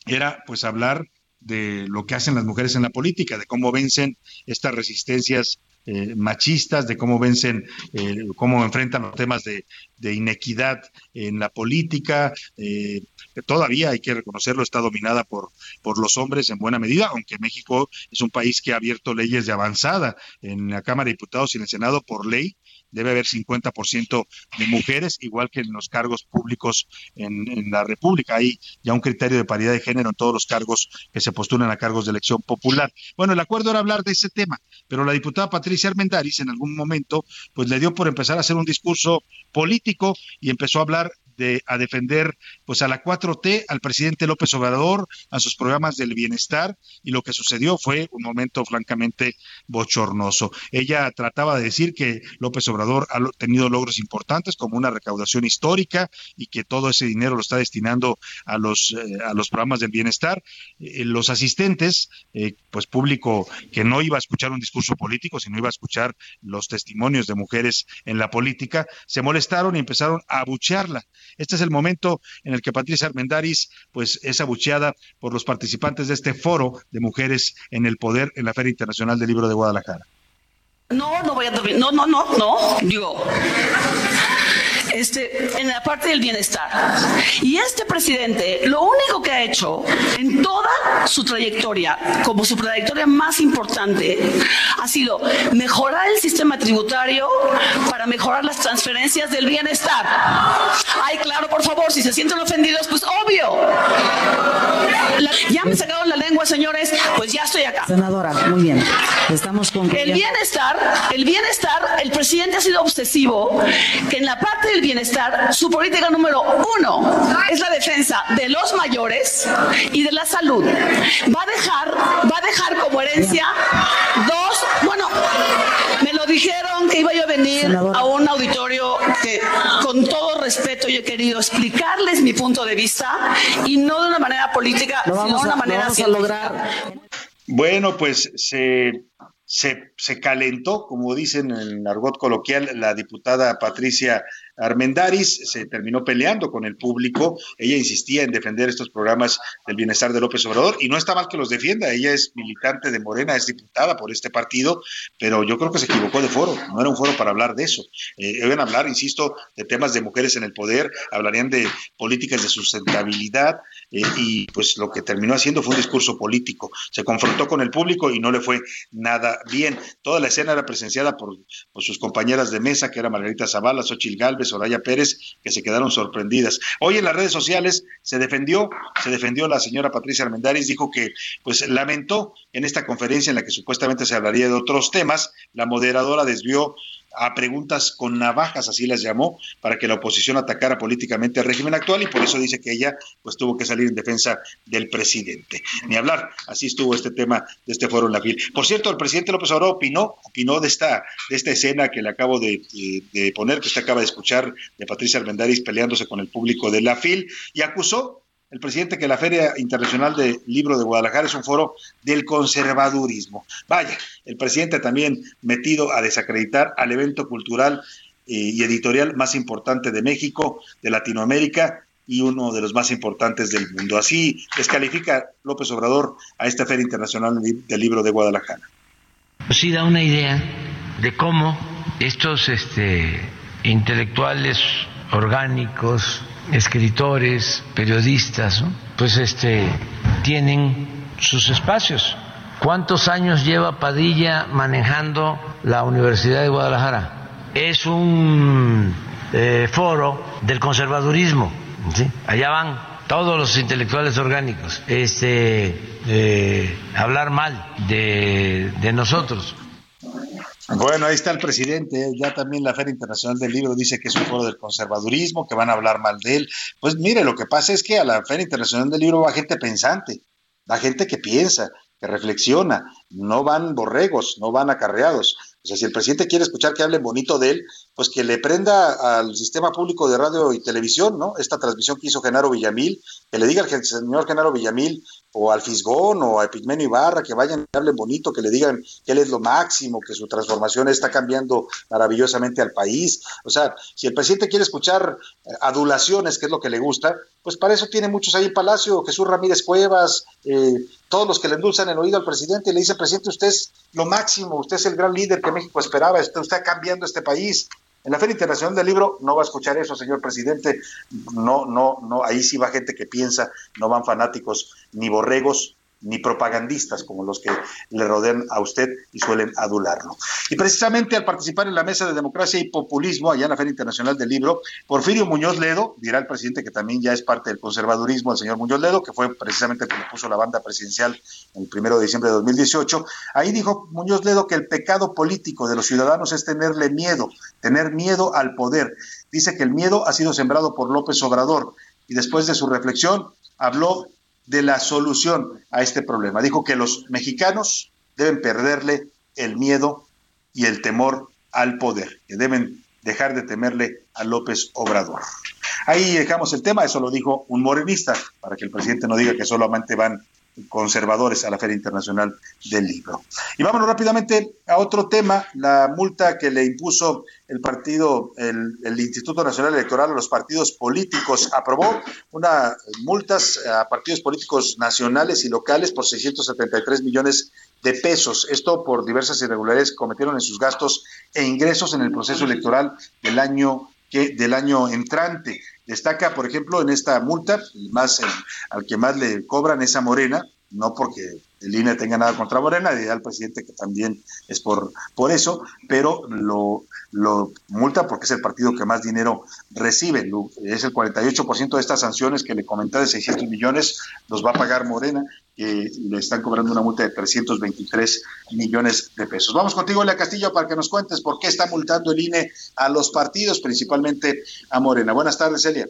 era pues hablar de lo que hacen las mujeres en la política, de cómo vencen estas resistencias eh, machistas, de cómo vencen, eh, cómo enfrentan los temas de, inequidad en la política. Eh, todavía hay que reconocerlo, está dominada por los hombres en buena medida, aunque México es un país que ha abierto leyes de avanzada en la Cámara de Diputados y en el Senado por ley debe haber 50% de mujeres, igual que en los cargos públicos en, la República. Hay ya un criterio de paridad de género en todos los cargos que se postulan a cargos de elección popular. Bueno, el acuerdo era hablar de ese tema, pero la diputada Patricia Armendaris en algún momento pues le dio por empezar a hacer un discurso político y empezó a hablar de, a defender pues a la 4T, al presidente López Obrador, a sus programas del bienestar y lo que sucedió fue un momento francamente bochornoso. Ella trataba de decir que López Obrador ha tenido logros importantes como una recaudación histórica y que todo ese dinero lo está destinando a los, eh, a los programas del bienestar. Eh, los asistentes, eh, pues público que no iba a escuchar un discurso político, sino iba a escuchar los testimonios de mujeres en la política, se molestaron y empezaron a abuchearla. Este es el momento en el que Patricia Armendaris pues es abucheada por los participantes de este foro de mujeres en el poder en la Feria Internacional del Libro de Guadalajara. No, no voy a dormir. No, no, no, no. Digo, este, en la parte del bienestar. Y este presidente, lo único que ha hecho en toda su trayectoria, como su trayectoria más importante, ha sido mejorar el sistema tributario para mejorar las transferencias del bienestar. Ay, claro, por favor, si se sienten ofendidos, pues obvio. ya me sacaron la lengua, señores, pues ya estoy acá. Senadora, muy bien. Estamos con el bienestar, el bienestar, el presidente ha sido obsesivo que en la parte del bienestar, su política número uno es la defensa de los mayores y de la salud. Va a dejar, va a dejar como herencia dos, bueno, me lo dijeron que iba yo a venir a un auditorio que con todo respeto yo he querido explicarles mi punto de vista y no de una manera política, sino de una manera a lograr. Bueno, pues se se, se, calentó, como dicen en el argot coloquial, la diputada Patricia Armendaris se terminó peleando con el público. Ella insistía en defender estos programas del bienestar de López Obrador y no está mal que los defienda. Ella es militante de Morena, es diputada por este partido, pero yo creo que se equivocó de foro. No era un foro para hablar de eso. Eh, hablar, insisto, de temas de mujeres en el poder, hablarían de políticas de sustentabilidad eh, y pues lo que terminó haciendo fue un discurso político. Se confrontó con el público y no le fue nada bien. Toda la escena era presenciada por, sus compañeras de mesa, que era Margarita Zavala, Xochil Galvez, Soraya Pérez, que se quedaron sorprendidas. Hoy en las redes sociales se defendió, se defendió la señora Patricia Armendáriz, dijo que pues lamentó en esta conferencia en la que supuestamente se hablaría de otros temas, la moderadora desvió a preguntas con navajas, así las llamó, para que la oposición atacara políticamente al régimen actual y por eso dice que ella pues tuvo que salir en defensa del presidente. Ni hablar, así estuvo este tema de este foro en la FIL. Por cierto, el presidente López Obrador opinó, opinó de esta, de esta escena que le acabo de, poner, que usted acaba de escuchar, de Patricia Armendáriz peleándose con el público de la FIL y acusó el presidente que la Feria Internacional del Libro de Guadalajara es un foro del conservadurismo. Vaya, el presidente también metido a desacreditar al evento cultural eh, y editorial más importante de México, de Latinoamérica y uno de los más importantes del mundo. Así descalifica López Obrador a esta Feria Internacional del Libro de Guadalajara. Pues sí da una idea de cómo estos este, intelectuales orgánicos, escritores, periodistas, pues este tienen sus espacios. ¿Cuántos años lleva Padilla manejando la Universidad de Guadalajara? Es un eh, foro del conservadurismo. Allá van todos los intelectuales orgánicos, este, eh, hablar mal de, de nosotros. Bueno, ahí está el presidente. Ya también la Feria Internacional del Libro dice que es un foro del conservadurismo, que van a hablar mal de él. Pues mire, lo que pasa es que a la Feria Internacional del Libro va gente pensante, va gente que piensa, que reflexiona. No van borregos, no van acarreados. O sea, si el presidente quiere escuchar que hablen bonito de él, pues que le prenda al sistema público de radio y televisión, ¿no? Esta transmisión que hizo Genaro Villamil, que le diga al señor Genaro Villamil o al Fisgón o a Epigmenio Ibarra, que vayan y hablen bonito, que le digan que él es lo máximo, que su transformación está cambiando maravillosamente al país. O sea, si el presidente quiere escuchar eh, adulaciones, que es lo que le gusta, pues para eso tiene muchos ahí en Palacio, Jesús Ramírez Cuevas, eh, todos los que le endulzan el oído al presidente y le dicen, presidente, usted es lo máximo, usted es el gran líder que México esperaba, usted está cambiando este país. En la Feria Internacional del Libro no va a escuchar eso, señor presidente. No, no, no, ahí sí va gente que piensa, no van fanáticos ni borregos ni propagandistas como los que le rodean a usted y suelen adularlo. Y precisamente al participar en la mesa de democracia y populismo allá en la Feria Internacional del Libro, Porfirio Muñoz Ledo, dirá el presidente que también ya es parte del conservadurismo, el señor Muñoz Ledo, que fue precisamente el que puso la banda presidencial el primero de diciembre de 2018, ahí dijo Muñoz Ledo que el pecado político de los ciudadanos es tenerle miedo, tener miedo al poder. Dice que el miedo ha sido sembrado por López Obrador y después de su reflexión habló de la solución a este problema. Dijo que los mexicanos deben perderle el miedo y el temor al poder, que deben dejar de temerle a López Obrador. Ahí dejamos el tema, eso lo dijo un morenista, para que el presidente no diga que solamente van conservadores a la Feria Internacional del Libro. Y vámonos rápidamente a otro tema, la multa que le impuso el partido, el, Instituto Nacional Electoral los partidos políticos, aprobó una multas a partidos políticos nacionales y locales por 673 millones de pesos. Esto por diversas irregularidades que cometieron en sus gastos e ingresos en el proceso electoral del año que, del año entrante. Destaca, por ejemplo, en esta multa, más al que más le cobran es a Morena, no porque el INE tenga nada contra Morena, dirá el presidente que también es por, por eso, pero lo, multa porque es el partido que más dinero recibe. Es el 48% de estas sanciones que le comenté de 600 millones, los va a pagar Morena, que le están cobrando una multa de 323 millones de pesos. Vamos contigo, Lea Castillo, para que nos cuentes por qué está multando el INE a los partidos, principalmente a Morena. Buenas tardes, Celia.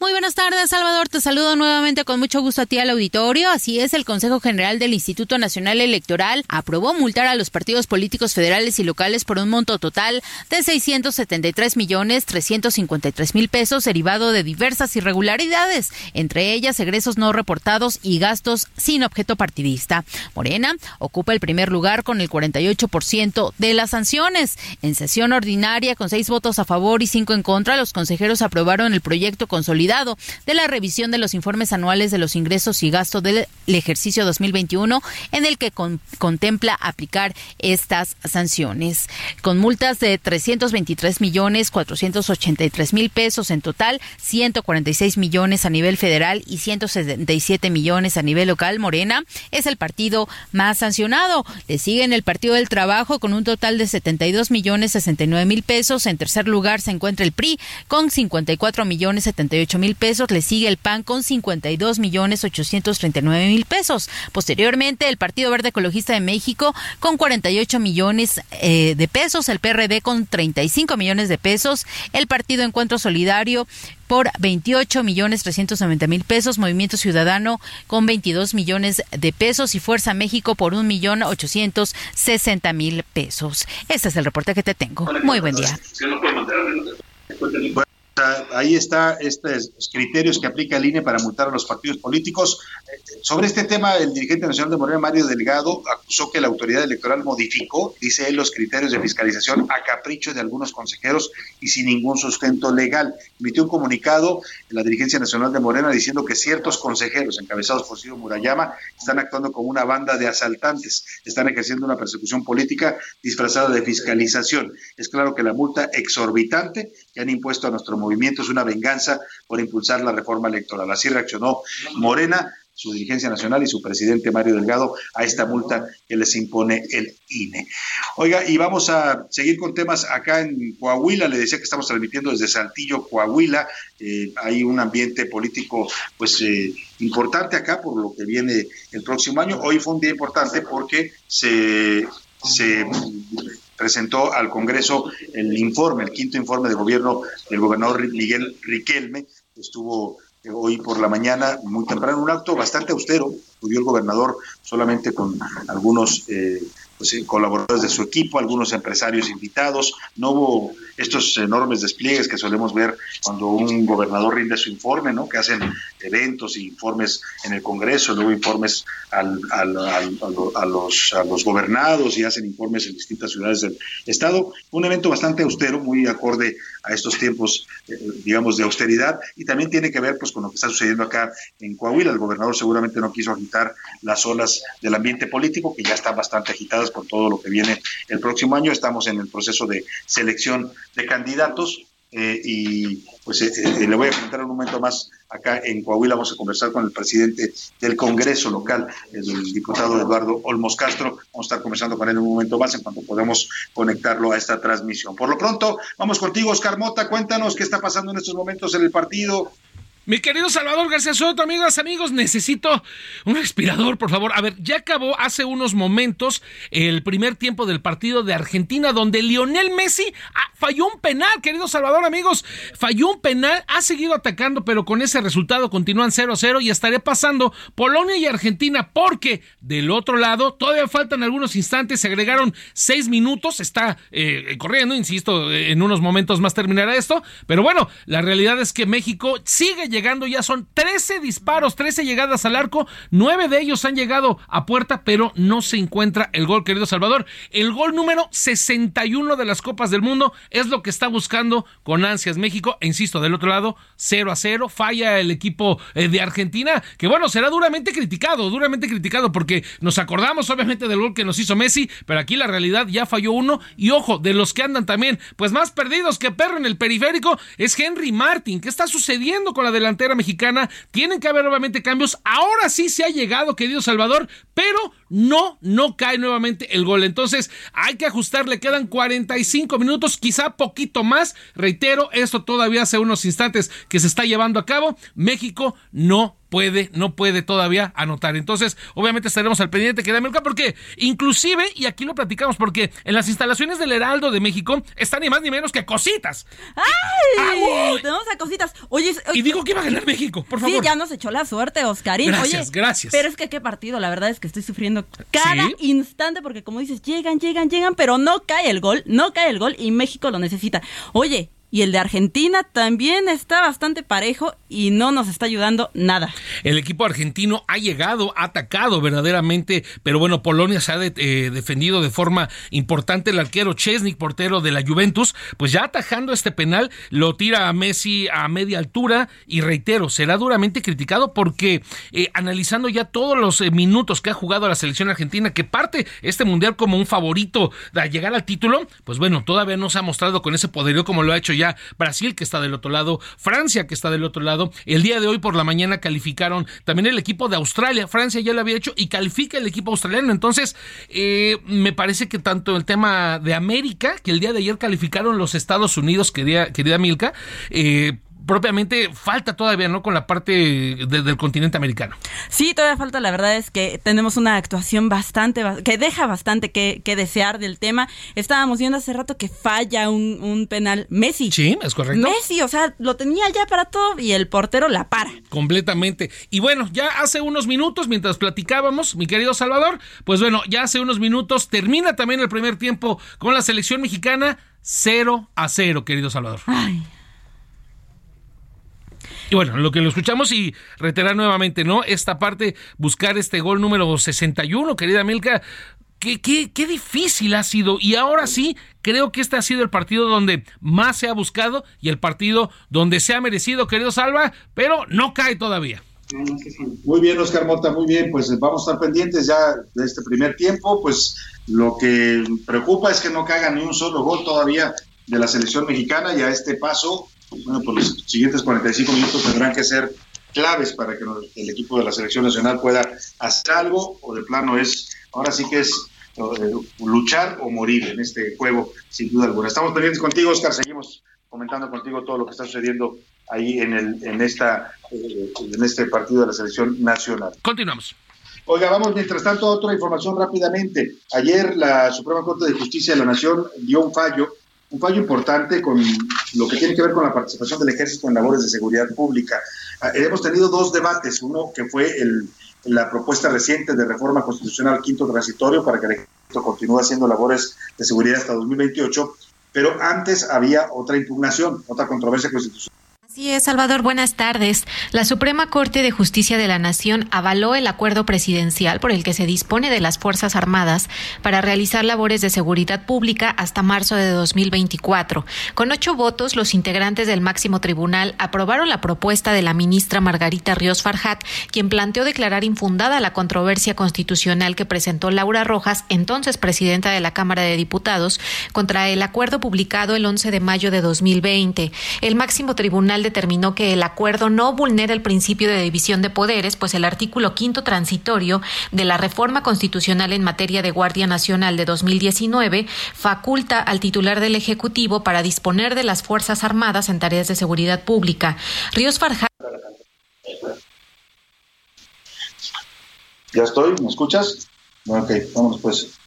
Muy buenas tardes, Salvador. Te saludo nuevamente con mucho gusto a ti al auditorio. Así es, el Consejo General del Instituto Nacional Electoral aprobó multar a los partidos políticos federales y locales por un monto total de 673 millones 353 mil pesos derivado de diversas irregularidades, entre ellas egresos no reportados y gastos sin objeto partidista. Morena ocupa el primer lugar con el 48% de las sanciones. En sesión ordinaria, con seis votos a favor y cinco en contra, los consejeros aprobaron el proyecto consolidado de la revisión de los informes anuales de los ingresos y gastos del ejercicio 2021 en el que contempla aplicar estas sanciones. Con multas de 323 millones 483 mil pesos en total, 146 millones a nivel federal y 177 millones a nivel local, Morena es el partido más sancionado. Le siguen el Partido del Trabajo con un total de 72 millones 69 mil pesos. En tercer lugar se encuentra el PRI con 54 millones 78 mil pesos, le sigue el PAN con 52 millones 839 mil pesos. Posteriormente, el Partido Verde Ecologista de México con 48 millones eh, de pesos, el PRD con 35 millones de pesos, el Partido Encuentro Solidario por 28 millones 390 mil pesos, Movimiento Ciudadano con 22 millones de pesos y Fuerza México por un millón 860 mil pesos. Este es el reporte que te tengo. Muy buen día ahí está estos criterios que aplica el INE para multar a los partidos políticos. Sobre este tema, el dirigente nacional de Morena, Mario Delgado, acusó que la autoridad electoral modificó, dice él, los criterios de fiscalización a capricho de algunos consejeros y sin ningún sustento legal. Emitió un comunicado en la dirigencia nacional de Morena diciendo que ciertos consejeros encabezados por Ciro Murayama están actuando como una banda de asaltantes, están ejerciendo una persecución política disfrazada de fiscalización. Es claro que la multa exorbitante que han impuesto a nuestro movimiento es una venganza por impulsar la reforma electoral. Así reaccionó Morena su dirigencia nacional y su presidente Mario Delgado a esta multa que les impone el INE. Oiga, y vamos a seguir con temas acá en Coahuila. Le decía que estamos transmitiendo desde Saltillo, Coahuila. Eh, hay un ambiente político, pues, eh, importante acá por lo que viene el próximo año. Hoy fue un día importante porque se, se presentó al Congreso el informe, el quinto informe de gobierno del gobernador Miguel Riquelme. Estuvo eh, hoy por la mañana, muy temprano, un acto bastante austero. Acudió el gobernador solamente con algunos eh, pues, eh, colaboradores de su equipo, algunos empresarios invitados. No hubo estos enormes despliegues que solemos ver cuando un gobernador rinde su informe, ¿no? que hacen eventos e informes en el Congreso, luego informes a los gobernados y hacen informes en distintas ciudades del Estado. Un evento bastante austero, muy acorde a estos tiempos, eh, digamos, de austeridad y también tiene que ver pues, con lo que está sucediendo acá en Coahuila. El gobernador seguramente no quiso agitar las olas del ambiente político, que ya están bastante agitadas por todo lo que viene el próximo año. Estamos en el proceso de selección de candidatos eh, y pues eh, eh, le voy a comentar un momento más acá en Coahuila. Vamos a conversar con el presidente del Congreso local, el diputado Eduardo Olmos Castro. Vamos a estar conversando con él en un momento más en cuanto podamos conectarlo a esta transmisión. Por lo pronto, vamos contigo, Oscar Mota. Cuéntanos qué está pasando en estos momentos en el partido. Mi querido Salvador García Soto, amigas, amigos, necesito un respirador, por favor. A ver, ya acabó hace unos momentos el primer tiempo del partido de Argentina, donde Lionel Messi ah, falló un penal, querido Salvador, amigos. Falló un penal, ha seguido atacando, pero con ese resultado continúan 0-0 y estaré pasando Polonia y Argentina, porque del otro lado todavía faltan algunos instantes, se agregaron seis minutos, está eh, corriendo, insisto, en unos momentos más terminará esto, pero bueno, la realidad es que México sigue llegando llegando ya son 13 disparos, 13 llegadas al arco, 9 de ellos han llegado a puerta, pero no se encuentra el gol, querido Salvador. El gol número 61 de las Copas del Mundo es lo que está buscando con ansias México. E insisto, del otro lado, 0 a 0, falla el equipo eh, de Argentina, que bueno, será duramente criticado, duramente criticado, porque nos acordamos obviamente del gol que nos hizo Messi, pero aquí la realidad ya falló uno. Y ojo, de los que andan también, pues más perdidos que perro en el periférico, es Henry Martin. ¿Qué está sucediendo con la delantera? mexicana. Tienen que haber nuevamente cambios. Ahora sí se ha llegado, querido Salvador, pero no, no cae nuevamente el gol. Entonces hay que ajustar, le quedan 45 minutos, quizá poquito más. Reitero, esto todavía hace unos instantes que se está llevando a cabo. México no puede, no puede todavía anotar. Entonces, obviamente estaremos al pendiente que Milka, porque inclusive, y aquí lo platicamos, porque en las instalaciones del Heraldo de México están ni más ni menos que cositas. ¡Ay! Ah, tenemos a cositas. Oye, y digo que iba a ganar México, por favor. Sí, ya nos echó la suerte, Oscarín. Gracias, gracias. Pero es que qué partido, la verdad es que estoy sufriendo cada instante, porque como dices, llegan, llegan, llegan, pero no cae el gol, no cae el gol y México lo necesita. Oye, y el de Argentina también está bastante parejo y no nos está ayudando nada. El equipo argentino ha llegado, ha atacado verdaderamente, pero bueno, Polonia se ha eh, defendido de forma importante. El arquero Chesnik, portero de la Juventus, pues ya atajando este penal, lo tira a Messi a media altura y reitero, será duramente criticado porque eh, analizando ya todos los eh, minutos que ha jugado la selección argentina, que parte este mundial como un favorito de llegar al título, pues bueno, todavía no se ha mostrado con ese poderío como lo ha hecho ya Brasil que está del otro lado, Francia que está del otro lado. El día de hoy por la mañana calificaron también el equipo de Australia. Francia ya lo había hecho y califica el equipo australiano. Entonces, eh, me parece que tanto el tema de América, que el día de ayer calificaron los Estados Unidos, querida, querida Milka, eh, propiamente falta todavía, ¿no? Con la parte del continente americano. Sí, todavía falta. La verdad es que tenemos una actuación bastante, que deja bastante que, desear del tema. Estábamos viendo hace rato que falla un, penal Messi. Sí, es correcto. Messi, o sea, lo tenía ya para todo y el portero la para. Completamente. Y bueno, ya hace unos minutos, mientras platicábamos, mi querido Salvador, pues bueno, ya hace unos minutos termina también el primer tiempo con la selección mexicana 0 a 0, querido Salvador. Ay. Y bueno, lo que lo escuchamos y reiterar nuevamente, ¿no? Esta parte, buscar este gol número 61, querida Milka, Qué, qué, qué, difícil ha sido. Y ahora sí, creo que este ha sido el partido donde más se ha buscado y el partido donde se ha merecido, querido Salva, pero no cae todavía. Muy bien, Oscar Mota, muy bien. Pues vamos a estar pendientes ya de este primer tiempo. Pues lo que preocupa es que no caiga ni un solo gol todavía de la selección mexicana y a este paso bueno, por los siguientes 45 minutos tendrán que ser claves para que el equipo de la selección nacional pueda hacer algo o de plano es, ahora sí que es eh, luchar o morir en este juego, sin duda alguna. Estamos pendientes contigo, Oscar, seguimos comentando contigo todo lo que está sucediendo ahí en, el, en, esta, eh, en este partido de la selección nacional. Continuamos. Oiga, vamos mientras tanto a otra información rápidamente. Ayer la Suprema Corte de Justicia de la Nación dio un fallo, un fallo importante con lo que tiene que ver con la participación del ejército en labores de seguridad pública. Ah, hemos tenido dos debates, uno que fue el, la propuesta reciente de reforma constitucional quinto transitorio para que el ejército continúe haciendo labores de seguridad hasta 2028, pero antes había otra impugnación, otra controversia constitucional Así Salvador, buenas tardes. La Suprema Corte de Justicia de la Nación avaló el acuerdo presidencial por el que se dispone de las Fuerzas Armadas para realizar labores de seguridad pública hasta marzo de 2024. Con ocho votos, los integrantes del máximo tribunal aprobaron la propuesta de la ministra Margarita Ríos Farjat, quien planteó declarar infundada la controversia constitucional que presentó Laura Rojas, entonces presidenta de la Cámara de Diputados, contra el acuerdo publicado el 11 de mayo de 2020. El máximo tribunal determinó que el acuerdo no vulnera el principio de división de poderes, pues el artículo quinto transitorio de la reforma constitucional en materia de Guardia Nacional de 2019 faculta al titular del Ejecutivo para disponer de las Fuerzas Armadas en tareas de seguridad pública. Ríos Farja. Ya estoy, ¿me escuchas? Ok, vamos pues.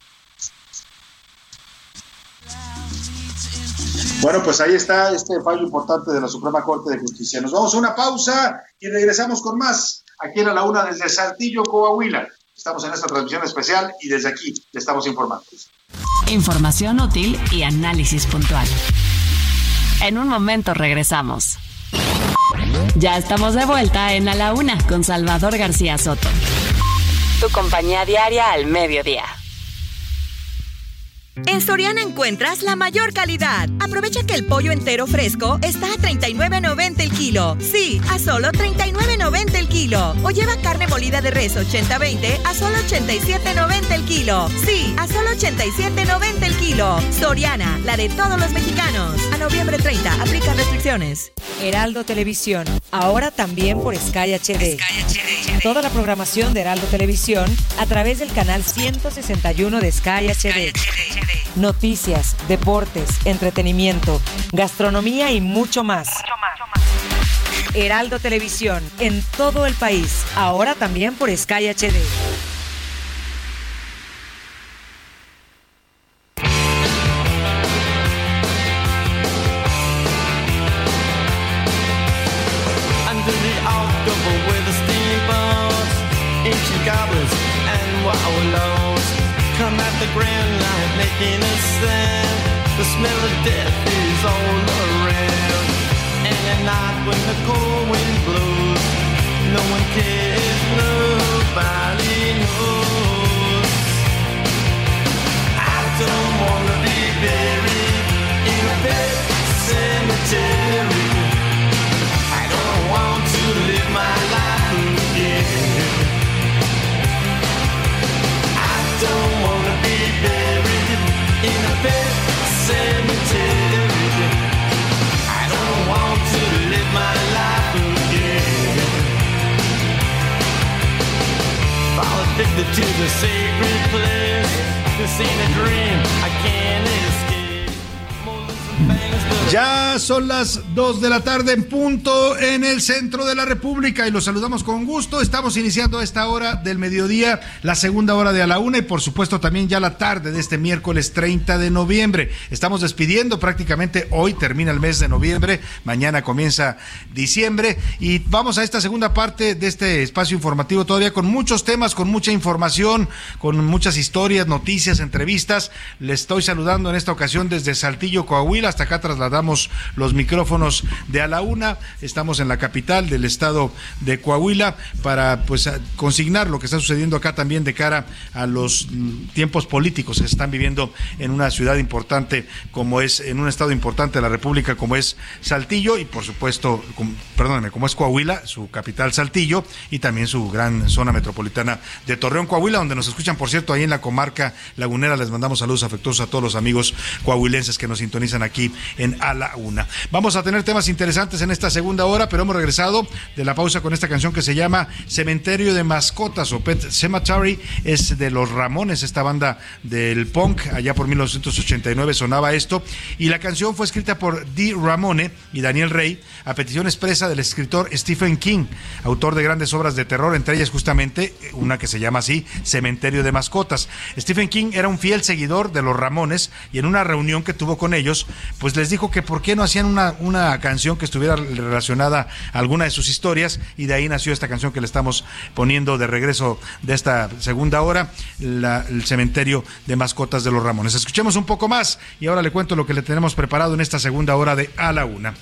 Bueno, pues ahí está este fallo importante de la Suprema Corte de Justicia. Nos vamos a una pausa y regresamos con más aquí en la una desde Saltillo, Coahuila. Estamos en esta transmisión especial y desde aquí le estamos informando. Información útil y análisis puntual. En un momento regresamos. Ya estamos de vuelta en A la Una con Salvador García Soto. Tu compañía diaria al mediodía. En Soriana encuentras la mayor calidad. Aprovecha que el pollo entero fresco está a 39.90 el kilo. Sí, a solo 39.90 el kilo. O lleva carne molida de res 80-20 a solo 87.90 el kilo. Sí, a solo 87.90 el kilo. Soriana, la de todos los mexicanos. A noviembre 30, aplica restricciones. Heraldo Televisión, ahora también por Sky HD. Toda la programación de Heraldo Televisión a través del canal 161 de Sky HD. Noticias, deportes, entretenimiento, gastronomía y mucho más. Heraldo Televisión, en todo el país, ahora también por Sky HD. De la tarde en punto en el centro de la República y los saludamos con gusto. Estamos iniciando a esta hora del mediodía, la segunda hora de a la una y por supuesto también ya la tarde de este miércoles 30 de noviembre. Estamos despidiendo prácticamente hoy, termina el mes de noviembre, mañana comienza diciembre y vamos a esta segunda parte de este espacio informativo todavía con muchos temas, con mucha información, con muchas historias, noticias, entrevistas. Les estoy saludando en esta ocasión desde Saltillo, Coahuila. Hasta acá trasladamos los micrófonos de a la una. Estamos en la capital del estado de Coahuila para pues consignar lo que está sucediendo acá también de cara a los mm, tiempos políticos que se están viviendo en una ciudad importante como es, en un estado importante de la República como es Saltillo y por supuesto, perdóneme, como es Coahuila, su capital Saltillo y también su gran zona metropolitana de Torreón, Coahuila, donde nos escuchan, por cierto, ahí en la comarca lagunera. Les mandamos saludos afectuosos a todos los amigos coahuilenses que nos sintonizan aquí en a la una. Vamos a tener temas interesantes en esta segunda hora, pero hemos regresado de la pausa con esta canción que se llama Cementerio de Mascotas o Pet Cemetery. Es de los Ramones, esta banda del punk. Allá por 1989 sonaba esto. Y la canción fue escrita por Dee Ramone y Daniel Rey a petición expresa del escritor Stephen King, autor de grandes obras de terror, entre ellas justamente una que se llama así, Cementerio de Mascotas. Stephen King era un fiel seguidor de los Ramones y en una reunión que tuvo con ellos, pues les dijo que por qué no hacían una, una canción que estuviera relacionada alguna de sus historias y de ahí nació esta canción que le estamos poniendo de regreso de esta segunda hora, la- el Cementerio de Mascotas de los Ramones. Escuchemos un poco más y ahora le cuento lo que le tenemos preparado en esta segunda hora de A la Una.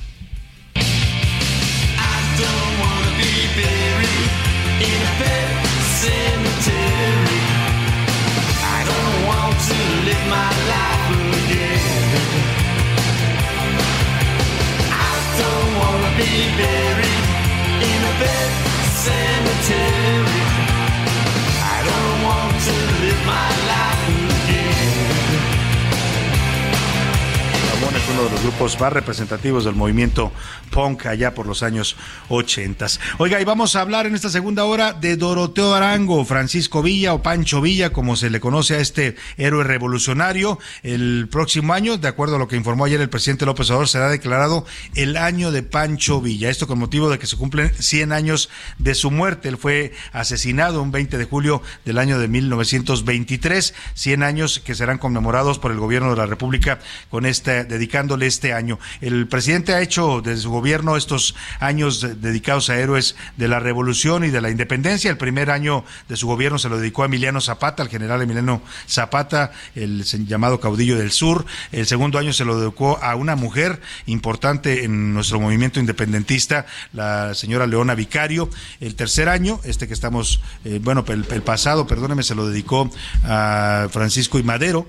De los grupos más representativos del movimiento punk allá por los años 80. Oiga, y vamos a hablar en esta segunda hora de Doroteo Arango, Francisco Villa o Pancho Villa, como se le conoce a este héroe revolucionario. El próximo año, de acuerdo a lo que informó ayer el presidente López Obrador, será declarado el año de Pancho Villa. Esto con motivo de que se cumplen 100 años de su muerte. Él fue asesinado un 20 de julio del año de 1923, 100 años que serán conmemorados por el gobierno de la República con este este año. El presidente ha hecho desde su gobierno estos años de- dedicados a héroes de la revolución y de la independencia. El primer año de su gobierno se lo dedicó a Emiliano Zapata, al general Emiliano Zapata, el llamado caudillo del sur. El segundo año se lo dedicó a una mujer importante en nuestro movimiento independentista, la señora Leona Vicario. El tercer año, este que estamos, eh, bueno, el, el pasado, perdóneme, se lo dedicó a Francisco y Madero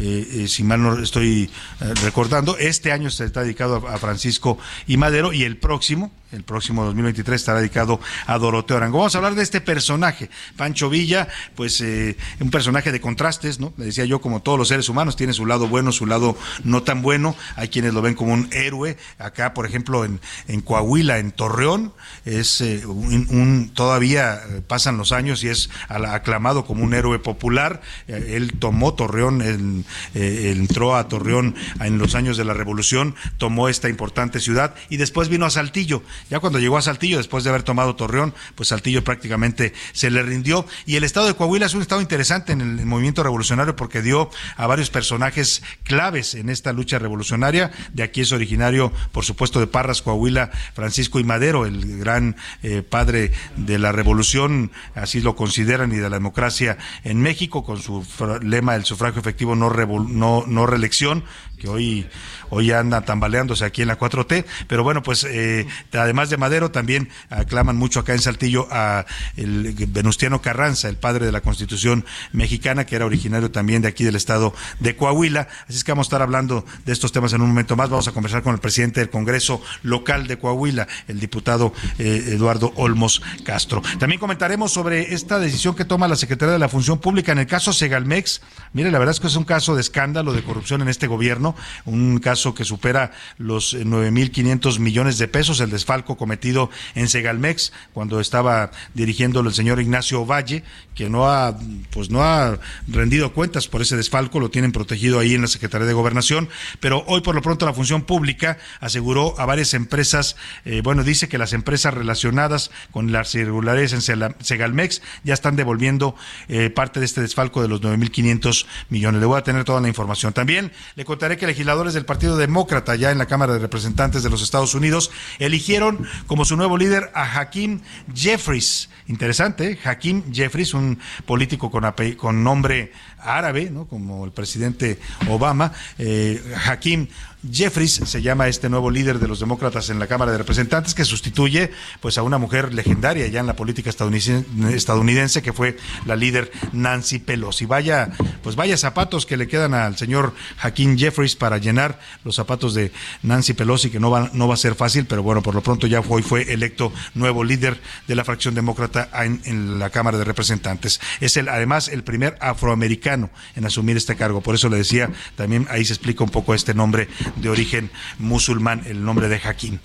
eh, eh, si mal no estoy eh, recordando, este año se está dedicado a, Francisco y Madero y el próximo, el próximo 2023 estará dedicado a Doroteo Arango. Vamos a hablar de este personaje, Pancho Villa, pues eh, un personaje de contrastes, ¿no? Le decía yo, como todos los seres humanos, tiene su lado bueno, su lado no tan bueno. Hay quienes lo ven como un héroe. Acá, por ejemplo, en, en Coahuila, en Torreón, es eh, un, un- todavía pasan los años y es aclamado como un héroe popular. Él tomó Torreón, él, eh, entró a Torreón en los años de la Revolución, tomó esta importante ciudad y después vino a Saltillo. Ya cuando llegó a Saltillo, después de haber tomado Torreón, pues Saltillo prácticamente se le rindió. Y el estado de Coahuila es un estado interesante en el movimiento revolucionario porque dio a varios personajes claves en esta lucha revolucionaria. De aquí es originario, por supuesto, de Parras, Coahuila, Francisco y Madero, el gran eh, padre de la revolución, así lo consideran, y de la democracia en México, con su lema el sufragio efectivo no, revol- no, no reelección, que hoy, hoy anda tambaleándose aquí en la 4T. Pero bueno, pues eh, además de Madero, también aclaman mucho acá en Saltillo a el Venustiano Carranza, el padre de la Constitución mexicana, que era originario también de aquí del estado de Coahuila. Así es que vamos a estar hablando de estos temas en un momento más. Vamos a conversar con el presidente del Congreso local de Coahuila, el diputado eh, Eduardo Olmos Castro. También comentaremos sobre esta decisión que toma la Secretaría de la Función Pública en el caso Segalmex. Mire, la verdad es que es un caso de escándalo de corrupción en este gobierno, un caso que supera los eh, 9.500 millones de pesos, el desfalco cometido en Segalmex cuando estaba dirigiéndolo el señor Ignacio Valle, que no ha, pues no ha rendido cuentas por ese desfalco, lo tienen protegido ahí en la Secretaría de Gobernación, pero hoy por lo pronto la Función Pública aseguró a varias empresas, eh, bueno, dice que las empresas relacionadas con las irregularidades en Segalmex ya están devolviendo eh, parte de este desfalco de los 9.500 millones. Le voy a tener toda la información. También le contaré que legisladores del Partido Demócrata, ya en la Cámara de Representantes de los Estados Unidos, eligieron como su nuevo líder a Hakim Jeffries. Interesante, ¿eh? Hakim Jeffries, un político con, nombre árabe, ¿no? como el presidente Obama. Eh, Hakim Jeffries se llama este nuevo líder de los demócratas en la Cámara de Representantes que sustituye pues a una mujer legendaria ya en la política estadounidense, que fue la líder Nancy Pelosi. Vaya, pues vaya zapatos que le quedan al señor Hakim Jeffries para llenar los zapatos de Nancy Pelosi que no va no va a ser fácil, pero bueno, por lo pronto ya hoy fue electo nuevo líder de la fracción demócrata en, en la Cámara de Representantes. Es el además el primer afroamericano en asumir este cargo, por eso le decía, también ahí se explica un poco este nombre de origen musulmán, el nombre de Hakim.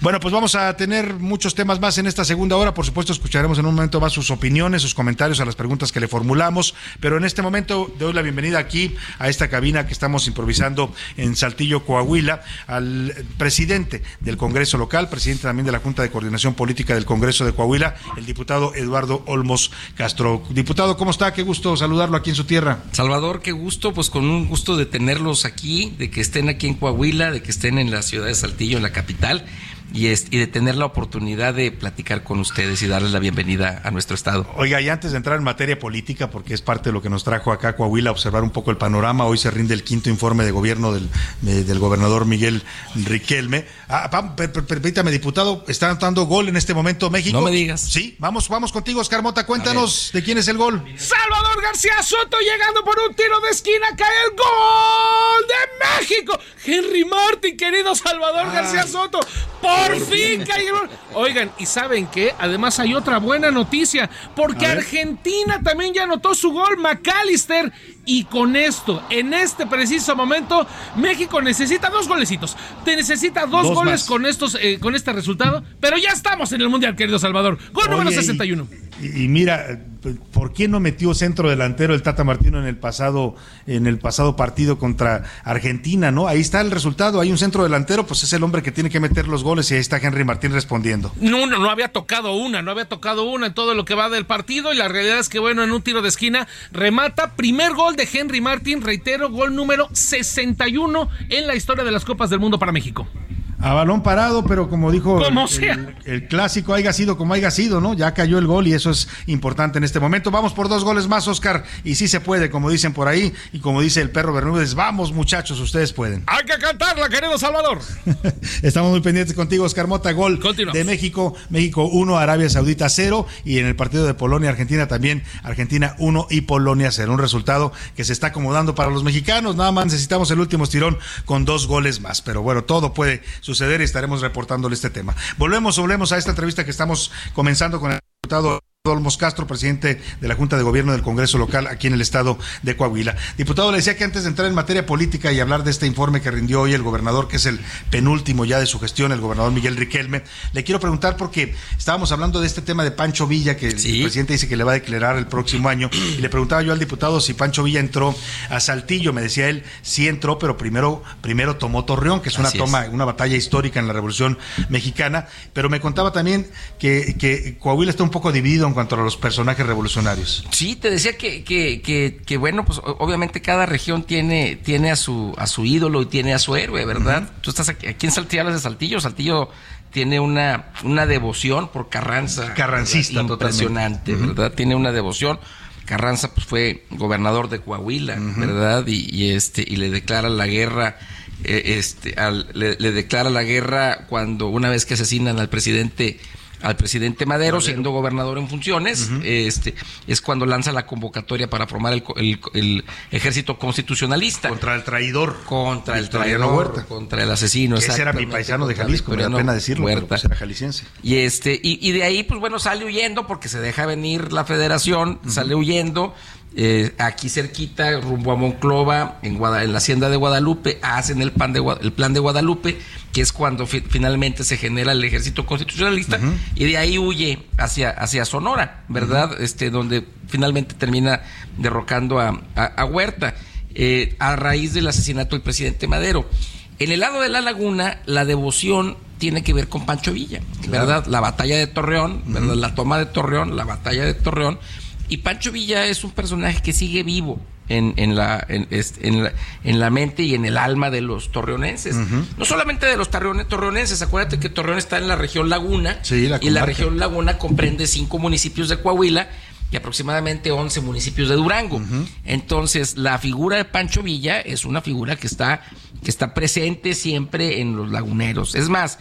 Bueno, pues vamos a tener muchos temas más en esta segunda hora. Por supuesto, escucharemos en un momento más sus opiniones, sus comentarios a las preguntas que le formulamos. Pero en este momento doy la bienvenida aquí a esta cabina que estamos improvisando en Saltillo, Coahuila, al presidente del Congreso local, presidente también de la Junta de Coordinación Política del Congreso de Coahuila, el diputado Eduardo Olmos Castro. Diputado, ¿cómo está? Qué gusto saludarlo aquí en su tierra. Salvador, qué gusto, pues con un gusto de tenerlos aquí, de que estén aquí en Coahuila, de que estén en la ciudad de Saltillo, en la capital y, es, y de tener la oportunidad de platicar con ustedes y darles la bienvenida a nuestro estado. Oiga, y antes de entrar en materia política, porque es parte de lo que nos trajo acá a Coahuila, observar un poco el panorama, hoy se rinde el quinto informe de gobierno del, de, del gobernador Miguel Riquelme. Ah, pa, per, per, permítame, diputado, está dando gol en este momento México. No me digas. Sí, vamos, vamos contigo, Oscar Mota, cuéntanos de quién es el gol. Salvador García Soto llegando por un tiro de esquina, cae el gol de México. Henry Martin, querido Salvador ah. García Soto, por fin cae el gol. Oigan, ¿y saben qué? Además hay otra buena noticia, porque Argentina también ya anotó su gol, McAllister, y con esto, en este preciso momento, México necesita dos golecitos. Te necesita dos, dos goles más. con estos, eh, con este resultado, pero ya estamos en el Mundial, querido Salvador. Gol Oye, número 61. Y, y, mira, ¿por qué no metió centro delantero el Tata Martino en el pasado, en el pasado partido contra Argentina, no? Ahí está el resultado, hay un centro delantero, pues es el hombre que tiene que meter los goles y ahí está Henry Martín respondiendo. No, no, no había tocado una, no había tocado una en todo lo que va del partido y la realidad es que bueno, en un tiro de esquina remata primer gol de Henry Martin, reitero, gol número 61 en la historia de las Copas del Mundo para México. A balón parado, pero como dijo como el, sea. El, el, clásico, haya sido como haya sido, ¿no? Ya cayó el gol y eso es importante en este momento. Vamos por dos goles más, Oscar, y sí se puede, como dicen por ahí, y como dice el perro Bermúdez, vamos muchachos, ustedes pueden. Hay que cantarla, querido Salvador. Estamos muy pendientes contigo, Oscar Mota, gol de México, México 1, Arabia Saudita 0, y en el partido de Polonia-Argentina también, Argentina 1 y Polonia 0. Un resultado que se está acomodando para los mexicanos, nada más necesitamos el último estirón con dos goles más, pero bueno, todo puede suceder y estaremos reportándole este tema. Volvemos, volvemos a esta entrevista que estamos comenzando con el diputado Olmos Castro, presidente de la Junta de Gobierno del Congreso Local aquí en el estado de Coahuila. Diputado, le decía que antes de entrar en materia política y hablar de este informe que rindió hoy el gobernador, que es el penúltimo ya de su gestión, el gobernador Miguel Riquelme, le quiero preguntar porque estábamos hablando de este tema de Pancho Villa, que sí. el presidente dice que le va a declarar el próximo año, y le preguntaba yo al diputado si Pancho Villa entró a Saltillo, me decía él, sí entró, pero primero, primero tomó Torreón, que es una Así toma, es. una batalla histórica en la Revolución Mexicana, pero me contaba también que, que Coahuila está un poco dividido en cuanto a los personajes revolucionarios. Sí, te decía que, que, que, que, bueno, pues obviamente cada región tiene, tiene a su, a su ídolo y tiene a su héroe, ¿verdad? Uh -huh. Tú estás aquí, aquí en Saltillo, hablas de Saltillo, Saltillo tiene una, una devoción por Carranza. Carrancista, impresionante. ¿verdad? Uh -huh. Tiene una devoción. Carranza pues fue gobernador de Coahuila, uh -huh. ¿verdad? Y, y, este, y le declara la guerra. Eh, este, al, le, le declara la guerra cuando una vez que asesinan al presidente al presidente Madero, Madero, siendo gobernador en funciones, uh -huh. este es cuando lanza la convocatoria para formar el, el, el, ejército constitucionalista. Contra el traidor. Contra el, traidor. Huerta. Contra el asesino. Ese era mi paisano de Jalisco, me da pena decirlo, Huerta. pero pues era jalisciense. Y, este, y, y, de ahí, pues bueno, sale huyendo porque se deja venir la federación, uh -huh. sale huyendo. Eh, aquí cerquita, rumbo a Monclova, en, Guada, en la hacienda de Guadalupe, hacen el, pan de, el plan de Guadalupe, que es cuando fi finalmente se genera el ejército constitucionalista, uh -huh. y de ahí huye hacia, hacia Sonora, ¿verdad? Uh -huh. este, donde finalmente termina derrocando a, a, a Huerta, eh, a raíz del asesinato del presidente Madero. En el lado de la laguna, la devoción tiene que ver con Pancho Villa, ¿verdad? Claro. La batalla de Torreón, ¿verdad? Uh -huh. La toma de Torreón, la batalla de Torreón, y Pancho Villa es un personaje que sigue vivo en, en, la, en, en, la, en la mente y en el alma de los torreonenses. Uh -huh. No solamente de los torreonenses, acuérdate que Torreón está en la región Laguna sí, la y la región Laguna comprende cinco municipios de Coahuila y aproximadamente 11 municipios de Durango. Uh -huh. Entonces, la figura de Pancho Villa es una figura que está, que está presente siempre en los laguneros. Es más,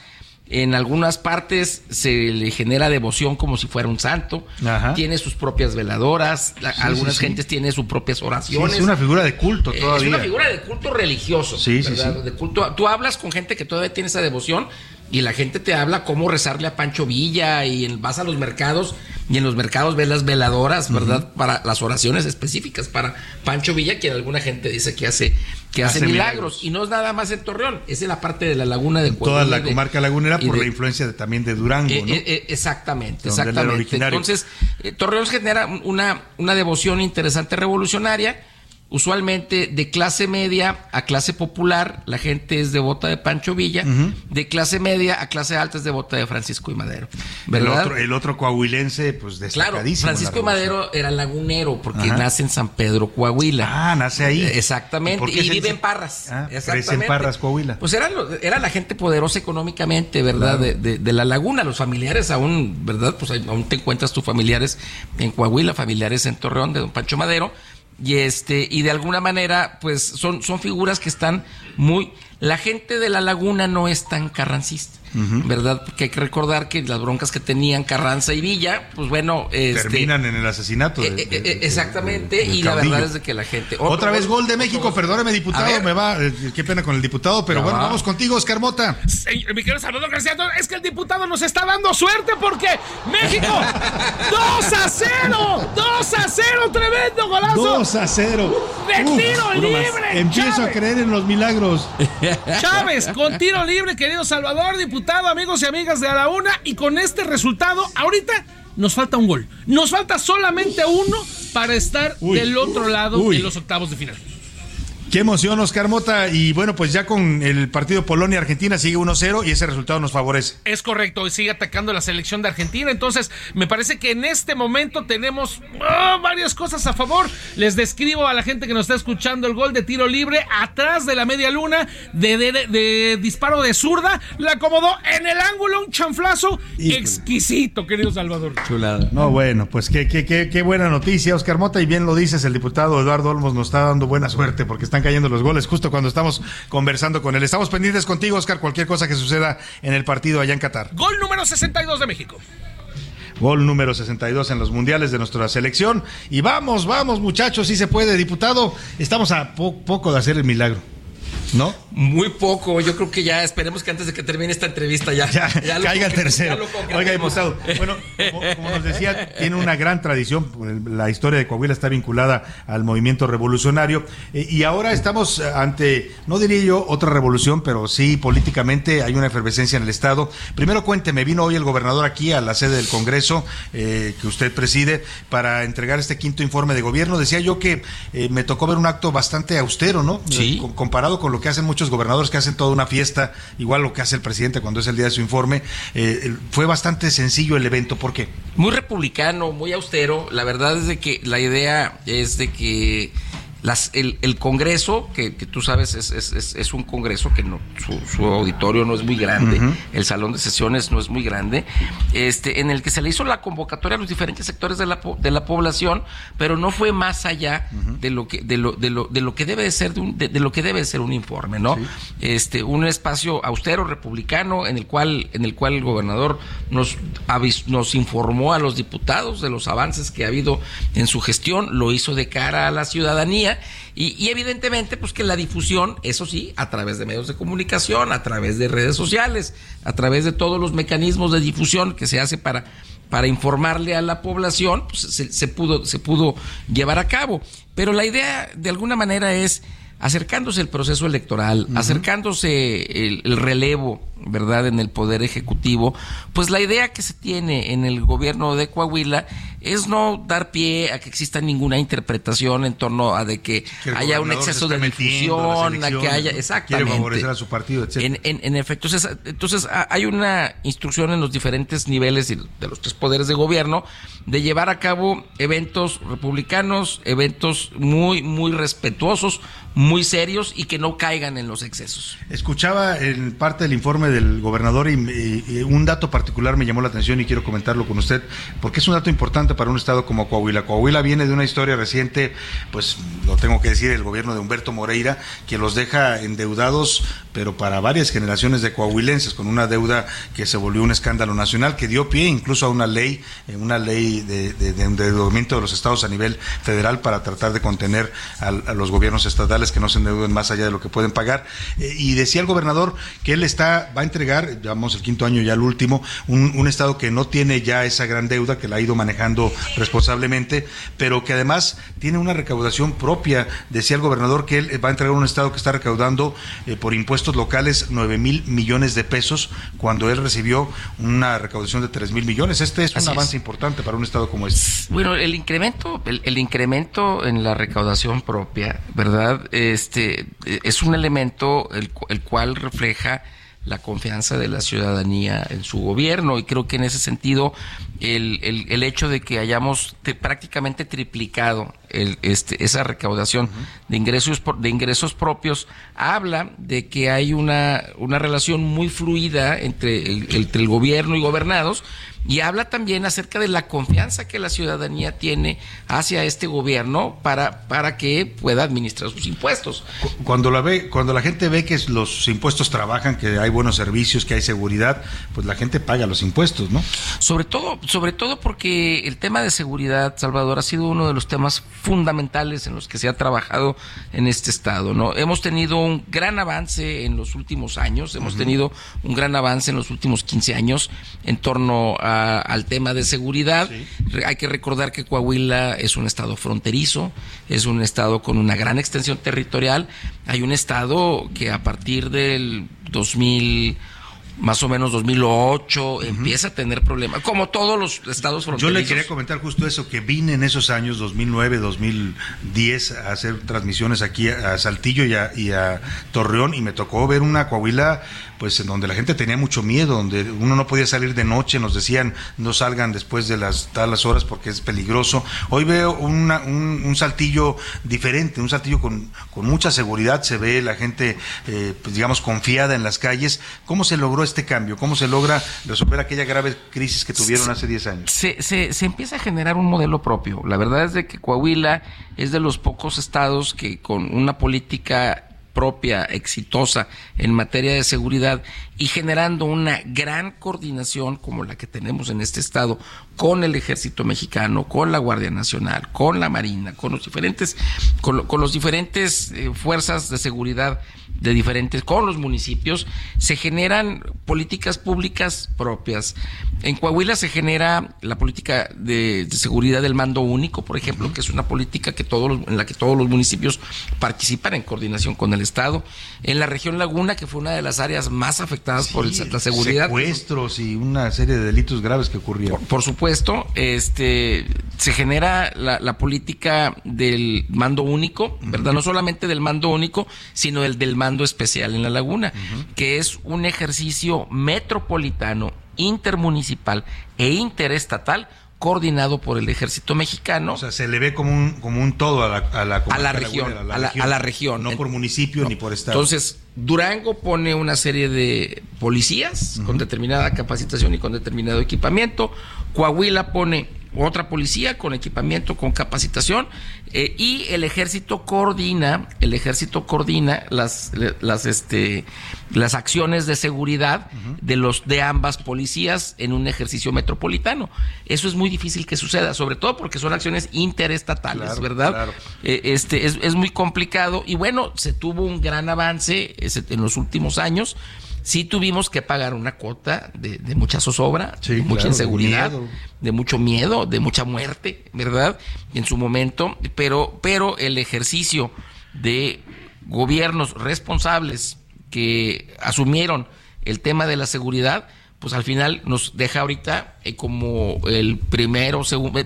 en algunas partes se le genera devoción como si fuera un santo. Ajá. Tiene sus propias veladoras. Sí, algunas sí, sí. gentes tienen sus propias oraciones. es una figura de culto todavía. Es una figura de culto religioso. Sí, ¿verdad? De culto. Tú hablas con gente que todavía tiene esa devoción y la gente te habla cómo rezarle a Pancho Villa y vas a los mercados y en los mercados ves las veladoras, ¿verdad? Para las oraciones específicas para Pancho Villa, quien alguna gente dice que hace que hace, Hace milagros. milagros. y no es nada más en Torreón, es en la parte de la laguna de Toda la de- comarca lagunera por de- la influencia de- también de Durango, eh, ¿no? eh, eh, exactamente, exactamente. Entonces, eh, Torreón genera una, una devoción interesante revolucionaria. Usualmente de clase media a clase popular, la gente es devota de Pancho Villa. De clase media a clase alta es devota de Francisco y Madero. el, ¿Verdad? otro, el otro coahuilense, pues Claro, destacadísimo. la Francisco y. Madero era lagunero porque Ajá. nace en San Pedro, Coahuila. Ah, nace ahí. Exactamente. ¿Y Y, vive en Parras. Ah, crece en. Parras, Coahuila. Pues era, lo- era la gente poderosa económicamente, ¿verdad? Claro. De, de- de la laguna. Los familiares aún, ¿verdad? Pues aún te encuentras tus familiares en Coahuila, familiares en Torreón de Don Pancho Madero. Y este, y de alguna manera, pues son, son figuras que están muy. La gente de la laguna no es tan carrancista. ¿Verdad? Porque hay que recordar que las broncas que tenían Carranza y Villa, pues bueno, este, Terminan en el asesinato. de- eh, de- eh, de- exactamente, y la verdad es de que la gente. Otra vez gol de México, otro- perdóname diputado, ver. me va, eh, qué pena con el diputado, pero No. bueno, vamos contigo, Oscar Mota. Señor, mi querido Salvador García, es que el diputado nos está dando suerte porque México 2 a 0, 2 a 0, tremendo golazo. 2 a 0. De Uf, tiro libre. Empiezo a creer en los milagros. Chávez, con tiro libre, querido Salvador, diputado, amigos y amigas de A la Una, y con este resultado, ahorita nos falta un gol. Nos falta solamente uno para estar Uy. del otro lado Uy. en los octavos de final. Qué emoción, Oscar Mota. Y bueno, pues ya con el partido Polonia-Argentina sigue 1-0 y ese resultado nos favorece. Es correcto, y sigue atacando la selección de Argentina. Entonces, me parece que en este momento tenemos ah, varias cosas a favor. Les describo a la gente que nos está escuchando el gol de tiro libre atrás de la media luna de, de- de- de disparo de zurda. La acomodó en el ángulo, un chanflazo exquisito, querido Salvador. Chulada. No, bueno, pues qué, qué, qué, qué buena noticia, Oscar Mota. Y bien lo dices, el diputado Eduardo Olmos nos está dando buena suerte porque están cayendo los goles justo cuando estamos conversando con él. Estamos pendientes contigo, Oscar, cualquier cosa que suceda en el partido allá en Qatar. Gol número 62 de México. Gol número 62 en los mundiales de nuestra selección. Y vamos, vamos, muchachos, si se puede, diputado. Estamos a po- poco de hacer el milagro. ¿No? Muy poco, yo creo que ya esperemos que antes de que termine esta entrevista ya, Ya, ya lo caiga el tercero. ya lo concretemos. Oiga, diputado, bueno, como, como nos decía, tiene una gran tradición. La historia de Coahuila está vinculada al movimiento revolucionario. eh, y ahora estamos eh, ante, no diría yo otra revolución, pero sí políticamente hay una efervescencia en el Estado. Primero cuénteme, vino hoy el gobernador aquí a la sede del Congreso eh, que usted preside para entregar este quinto informe de gobierno. Decía yo que eh, me tocó ver un acto bastante austero, ¿no? Sí. Com- comparado con lo que hacen muchos gobernadores que hacen toda una fiesta, igual lo que hace el presidente cuando es el día de su informe, eh, fue bastante sencillo el evento. ¿Por qué? Muy republicano, muy austero. La verdad es de que la idea es de que las, el, el Congreso, que, que tú sabes es, es, es- es un Congreso que no, su, su auditorio no es muy grande, el salón de sesiones no es muy grande, este, en el que se le hizo la convocatoria a los diferentes sectores de la, de la población, pero no fue más allá de lo que de lo, de lo, de lo que debe de ser de, un- de- de lo que debe de ser un informe, ¿no? Este, un espacio austero republicano en el cual en el cual el gobernador nos avis- nos informó a los diputados de los avances que ha habido en su gestión, lo hizo de cara a la ciudadanía y, evidentemente pues que la difusión, eso sí, a través de medios de comunicación, a través de redes sociales, a través de todos los mecanismos de difusión que se hace para para informarle a la población, pues se pudo se pudo llevar a cabo. Pero la idea de alguna manera es acercándose el proceso electoral, acercándose el, el relevo, ¿verdad?, en el Poder Ejecutivo, pues la idea que se tiene en el gobierno de Coahuila es no dar pie a que exista ninguna interpretación en torno a de que, haya un exceso de difusión, a que haya... Exactamente. Quiere favorecer a su partido, etcétera. En, en, en efecto, entonces, entonces hay una instrucción en los diferentes niveles de los tres poderes de gobierno de llevar a cabo eventos republicanos, eventos muy, muy respetuosos, muy serios y que no caigan en los excesos. Escuchaba en parte del informe del gobernador y, un dato particular me llamó la atención y quiero comentarlo con usted, porque es un dato importante importante para un estado como Coahuila. Coahuila viene de una historia reciente, pues lo tengo que decir, el gobierno de Humberto Moreira, que los deja endeudados, pero para varias generaciones de coahuilenses, con una deuda que se volvió un escándalo nacional, que dio pie incluso a una ley, eh, una ley de, de, de endeudamiento de los estados a nivel federal para tratar de contener a, a los gobiernos estatales que no se endeuden más allá de lo que pueden pagar. Eh, y decía el gobernador que él está, va a entregar, llevamos el quinto año ya el último, un, un estado que no tiene ya esa gran deuda, que la ha ido manejando responsablemente, pero que además tiene una recaudación propia. Decía el gobernador que él va a entregar un estado que está recaudando eh, por impuestos locales 9 mil millones de pesos, cuando él recibió una recaudación de 3 mil millones. Este es un avance es. importante para un estado como este. Bueno, el incremento, el, el incremento en la recaudación propia, ¿verdad? Este eh, es un elemento el, el cual refleja la confianza de la ciudadanía en su gobierno y creo que en ese sentido el, el, el hecho de que hayamos te- prácticamente triplicado el, este, esa recaudación de ingresos por- de ingresos propios habla de que hay una, una relación muy fluida entre el, entre el gobierno y gobernados y habla también acerca de la confianza que la ciudadanía tiene hacia este gobierno para, para que pueda administrar sus impuestos. Cuando la ve, cuando la gente ve que los impuestos trabajan, que hay buenos servicios, que hay seguridad, pues la gente paga los impuestos, ¿no? Sobre todo, sobre todo porque el tema de seguridad, Salvador, ha sido uno de los temas fundamentales en los que se ha trabajado en este estado, ¿no? Hemos tenido un gran avance en los últimos años, hemos tenido un gran avance en los últimos 15 años en torno a- al tema de seguridad. Hay que recordar que Coahuila es un estado fronterizo, es un estado con una gran extensión territorial. Hay un estado que a partir del 2000 más o menos 2008 empieza a tener problemas, como todos los estados Yo fronterizos. le quería comentar justo eso, que vine en esos años, 2009, 2010, a hacer transmisiones aquí a Saltillo y a, y a Torreón, y me tocó ver una Coahuila, pues en donde la gente tenía mucho miedo, donde uno no podía salir de noche, nos decían no salgan después de las talas horas porque es peligroso. Hoy veo una- un, un Saltillo diferente, un Saltillo con, con mucha seguridad, se ve la gente, eh, pues digamos, confiada en las calles. ¿Cómo se logró este cambio? ¿Cómo se logra resolver aquella grave crisis que tuvieron hace 10 años? se, se, se empieza a generar un modelo propio. La verdad es de que Coahuila es de los pocos estados que con una política propia, exitosa en materia de seguridad y generando una gran coordinación como la que tenemos en este estado con el ejército mexicano, con la Guardia Nacional, con la Marina, con los diferentes, con, lo- con los diferentes eh, fuerzas de seguridad de diferentes, con los municipios, se generan políticas públicas propias. En Coahuila se genera la política de, de seguridad del mando único, por ejemplo, que es una política que todos los- en la que todos los municipios participan en coordinación con el Estado. En la región Laguna, que fue una de las áreas más afectadas por el- la seguridad. Secuestros y una serie de delitos graves que ocurrieron. Por, por supuesto, este se genera la, la política del mando único, ¿verdad? No solamente del mando único, sino el del mando especial en la laguna, que es un ejercicio metropolitano, intermunicipal e interestatal coordinado por el ejército mexicano. O sea, se le ve como un, como un todo a la, a la, a la región, lagunera, a la, a la región. No por municipio ni por estado. Entonces, Durango pone una serie de policías con determinada capacitación y con determinado equipamiento. Coahuila pone otra policía con equipamiento, con capacitación, eh, y el ejército coordina, el ejército coordina las, las, este, las acciones de seguridad de los de ambas policías en un ejercicio metropolitano. Eso es muy difícil que suceda, sobre todo porque son acciones interestatales, Claro, ¿verdad? claro. Eh, este es, es muy complicado y bueno, se tuvo un gran avance ese- en los últimos años. Sí tuvimos que pagar una cuota de, de mucha zozobra, de mucha claro, inseguridad, de mucho miedo, de mucha muerte, ¿verdad? En su momento, pero, pero el ejercicio de gobiernos responsables que asumieron el tema de la seguridad, pues al final nos deja ahorita eh, como el primero, segundo,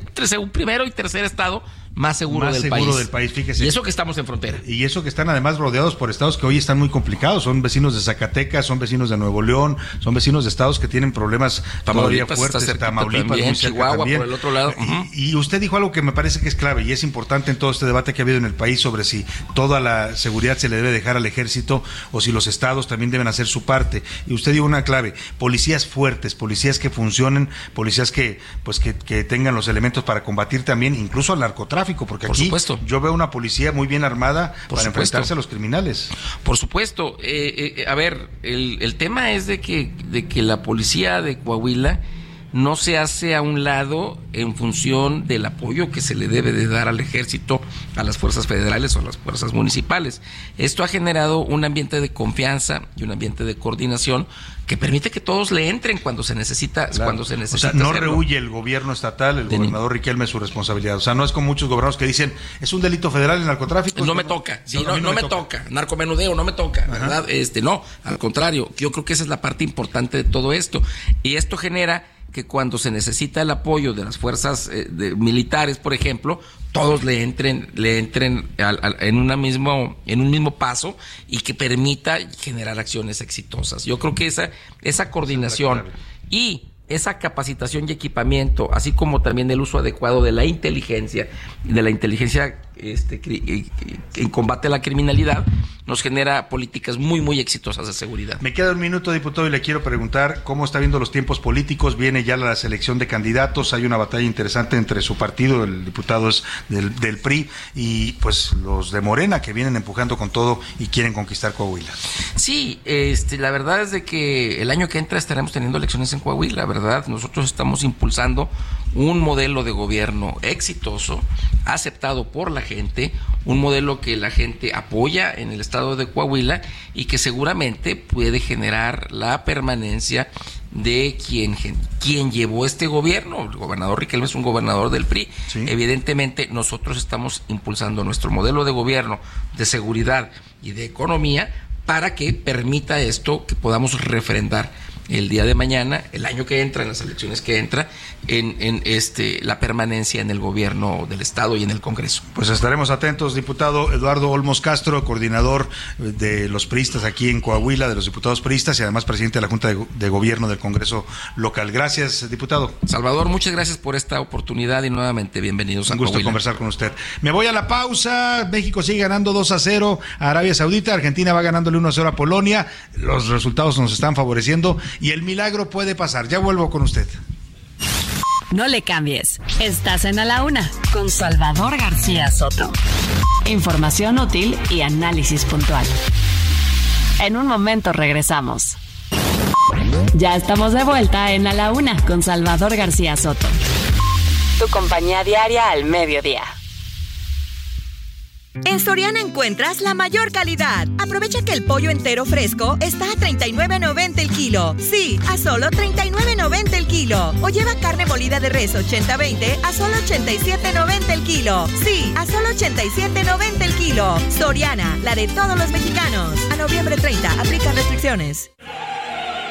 primero y tercer estado más seguro, más del, seguro país. del país, fíjese. Y eso que estamos en frontera. Y eso que están además rodeados por estados que hoy están muy complicados. Son vecinos de Zacatecas, son vecinos de Nuevo León, son vecinos de estados que tienen problemas todavía fuertes. Tamaulipas, también, muy cerca Chihuahua también. por el otro lado. Y, y usted dijo algo que me parece que es clave y es importante en todo este debate que ha habido en el país sobre si toda la seguridad se le debe dejar al ejército o si los estados también deben hacer su parte. Y usted dijo una clave, policías fuertes, policías que funcionen, policías que pues que, que tengan los elementos para combatir también incluso al narcotráfico, porque Por aquí supuesto. yo veo una policía muy bien armada Por para supuesto. enfrentarse a los criminales. Por supuesto. Eh, eh, a ver, el, el tema es de que, de que la policía de Coahuila no se hace a un lado en función del apoyo que se le debe de dar al ejército, a las fuerzas federales o a las fuerzas municipales. Esto ha generado un ambiente de confianza y un ambiente de coordinación que permite que todos le entren cuando se necesita, Claro. cuando se O necesita. sea, no hacerlo. rehuye el gobierno estatal, el gobernador Riquelme su responsabilidad. O sea, no es como muchos gobernadores que dicen, es un delito federal el narcotráfico. No me toca, sí, no, me toca. narcomenudeo no me toca, ¿verdad? Este, no, al contrario, yo creo que esa es la parte importante de todo esto. Y esto genera que cuando se necesita el apoyo de las fuerzas eh, militares, por ejemplo, todos le entren, le entren al- al- en una mismo, en un mismo paso y que permita generar acciones exitosas. Yo creo que esa, esa coordinación y esa capacitación y equipamiento, así como también el uso adecuado de la inteligencia, de la inteligencia este, eh, en combate a la criminalidad, nos genera políticas muy, muy exitosas de seguridad. Me queda un minuto, diputado, y le quiero preguntar cómo está viendo los tiempos políticos. Viene ya la selección de candidatos. Hay una batalla interesante entre su partido, el diputado es del, del PRI, y pues los de Morena que vienen empujando con todo y quieren conquistar Coahuila. Sí, este, la verdad es de que el año que entra estaremos teniendo elecciones en Coahuila, ¿verdad? Nosotros estamos impulsando un modelo de gobierno exitoso, aceptado por la gente, un modelo que la gente apoya en el estado de Coahuila y que seguramente puede generar la permanencia de quien, quien llevó este gobierno. El gobernador Riquelme es un gobernador del PRI. Evidentemente, nosotros estamos impulsando nuestro modelo de gobierno, de seguridad y de economía para que permita esto que podamos refrendar el día de mañana, el año que entra, en las elecciones que entra, en, en este la permanencia en el gobierno del estado y en el Congreso. Pues estaremos atentos, diputado Eduardo Olmos Castro, coordinador de los priistas aquí en Coahuila, de los diputados priistas y además presidente de la Junta de, Go- de Gobierno del Congreso local. Gracias, diputado. Salvador, muchas gracias por esta oportunidad y nuevamente bienvenidos a Un gusto Coahuila. conversar con usted. Me voy a la pausa. México sigue ganando 2 a 0 a Arabia Saudita. Argentina va ganándole 1 a 0 a Polonia. Los resultados nos están favoreciendo y el milagro puede pasar. Ya vuelvo con usted. No le cambies. Estás en A la Una con Salvador García Soto. Información útil y análisis puntual. En un momento regresamos. Ya estamos de vuelta en A la Una con Salvador García Soto. Tu compañía diaria al mediodía. En Soriana encuentras la mayor calidad. Aprovecha que el pollo entero fresco está a 39.90 el kilo. Sí, a solo 39.90 el kilo. O lleva carne molida de res 80-20 a solo 87.90 el kilo. Sí, a solo 87.90 el kilo. Soriana, la de todos los mexicanos. A noviembre 30, aplica restricciones.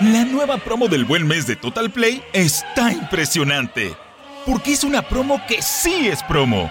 La nueva promo del buen mes de Total Play está impresionante. Porque es una promo que sí es promo.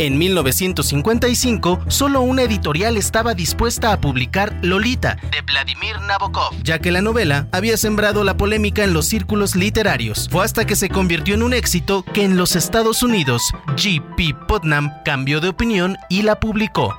En 1955, solo una editorial estaba dispuesta a publicar Lolita, de Vladimir Nabokov, ya que la novela había sembrado la polémica en los círculos literarios. Fue hasta que se convirtió en un éxito que en los Estados Unidos, G.P. Putnam cambió de opinión y la publicó.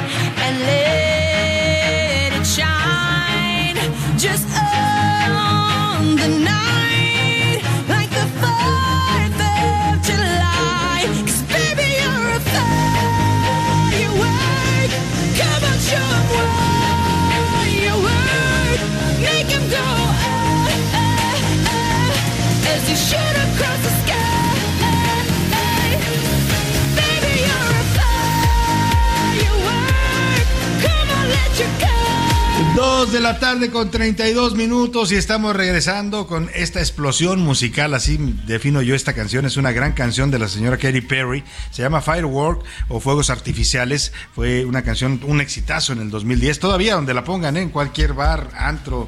Dos de la tarde con 32 minutos y estamos regresando con esta explosión musical, así defino yo esta canción, es una gran canción de la señora Katy Perry, se llama Firework o Fuegos Artificiales, fue una canción, un exitazo en el 2010, todavía donde la pongan ¿eh? en cualquier bar, antro,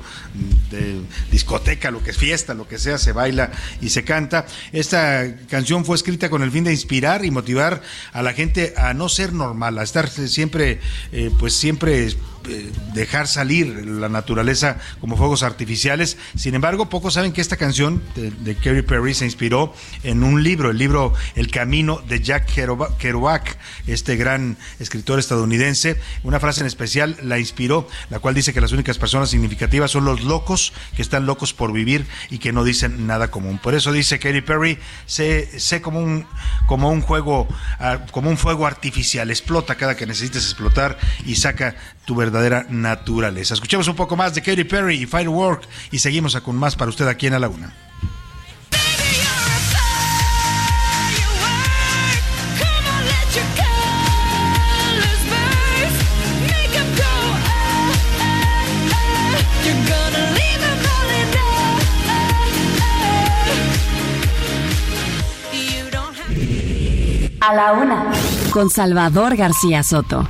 de discoteca, lo que es fiesta, lo que sea, se baila y se canta. Esta canción fue escrita con el fin de inspirar y motivar a la gente a no ser normal, a estar siempre, eh, pues siempre dejar salir la naturaleza como fuegos artificiales. Sin embargo, pocos saben que esta canción de, de Katy Perry se inspiró en un libro, el libro El Camino de Jack Kerouac, este gran escritor estadounidense. Una frase en especial la inspiró, la cual dice que las únicas personas significativas son los locos que están locos por vivir y que no dicen nada común. Por eso dice Katy Perry, sé, sé como un como un juego, ah, como un fuego artificial, explota cada que necesites explotar y saca tu verdadera naturaleza. Escuchemos un poco más de Katy Perry y Firework y seguimos con más para usted aquí en A la Una. A la una. Con Salvador García Soto.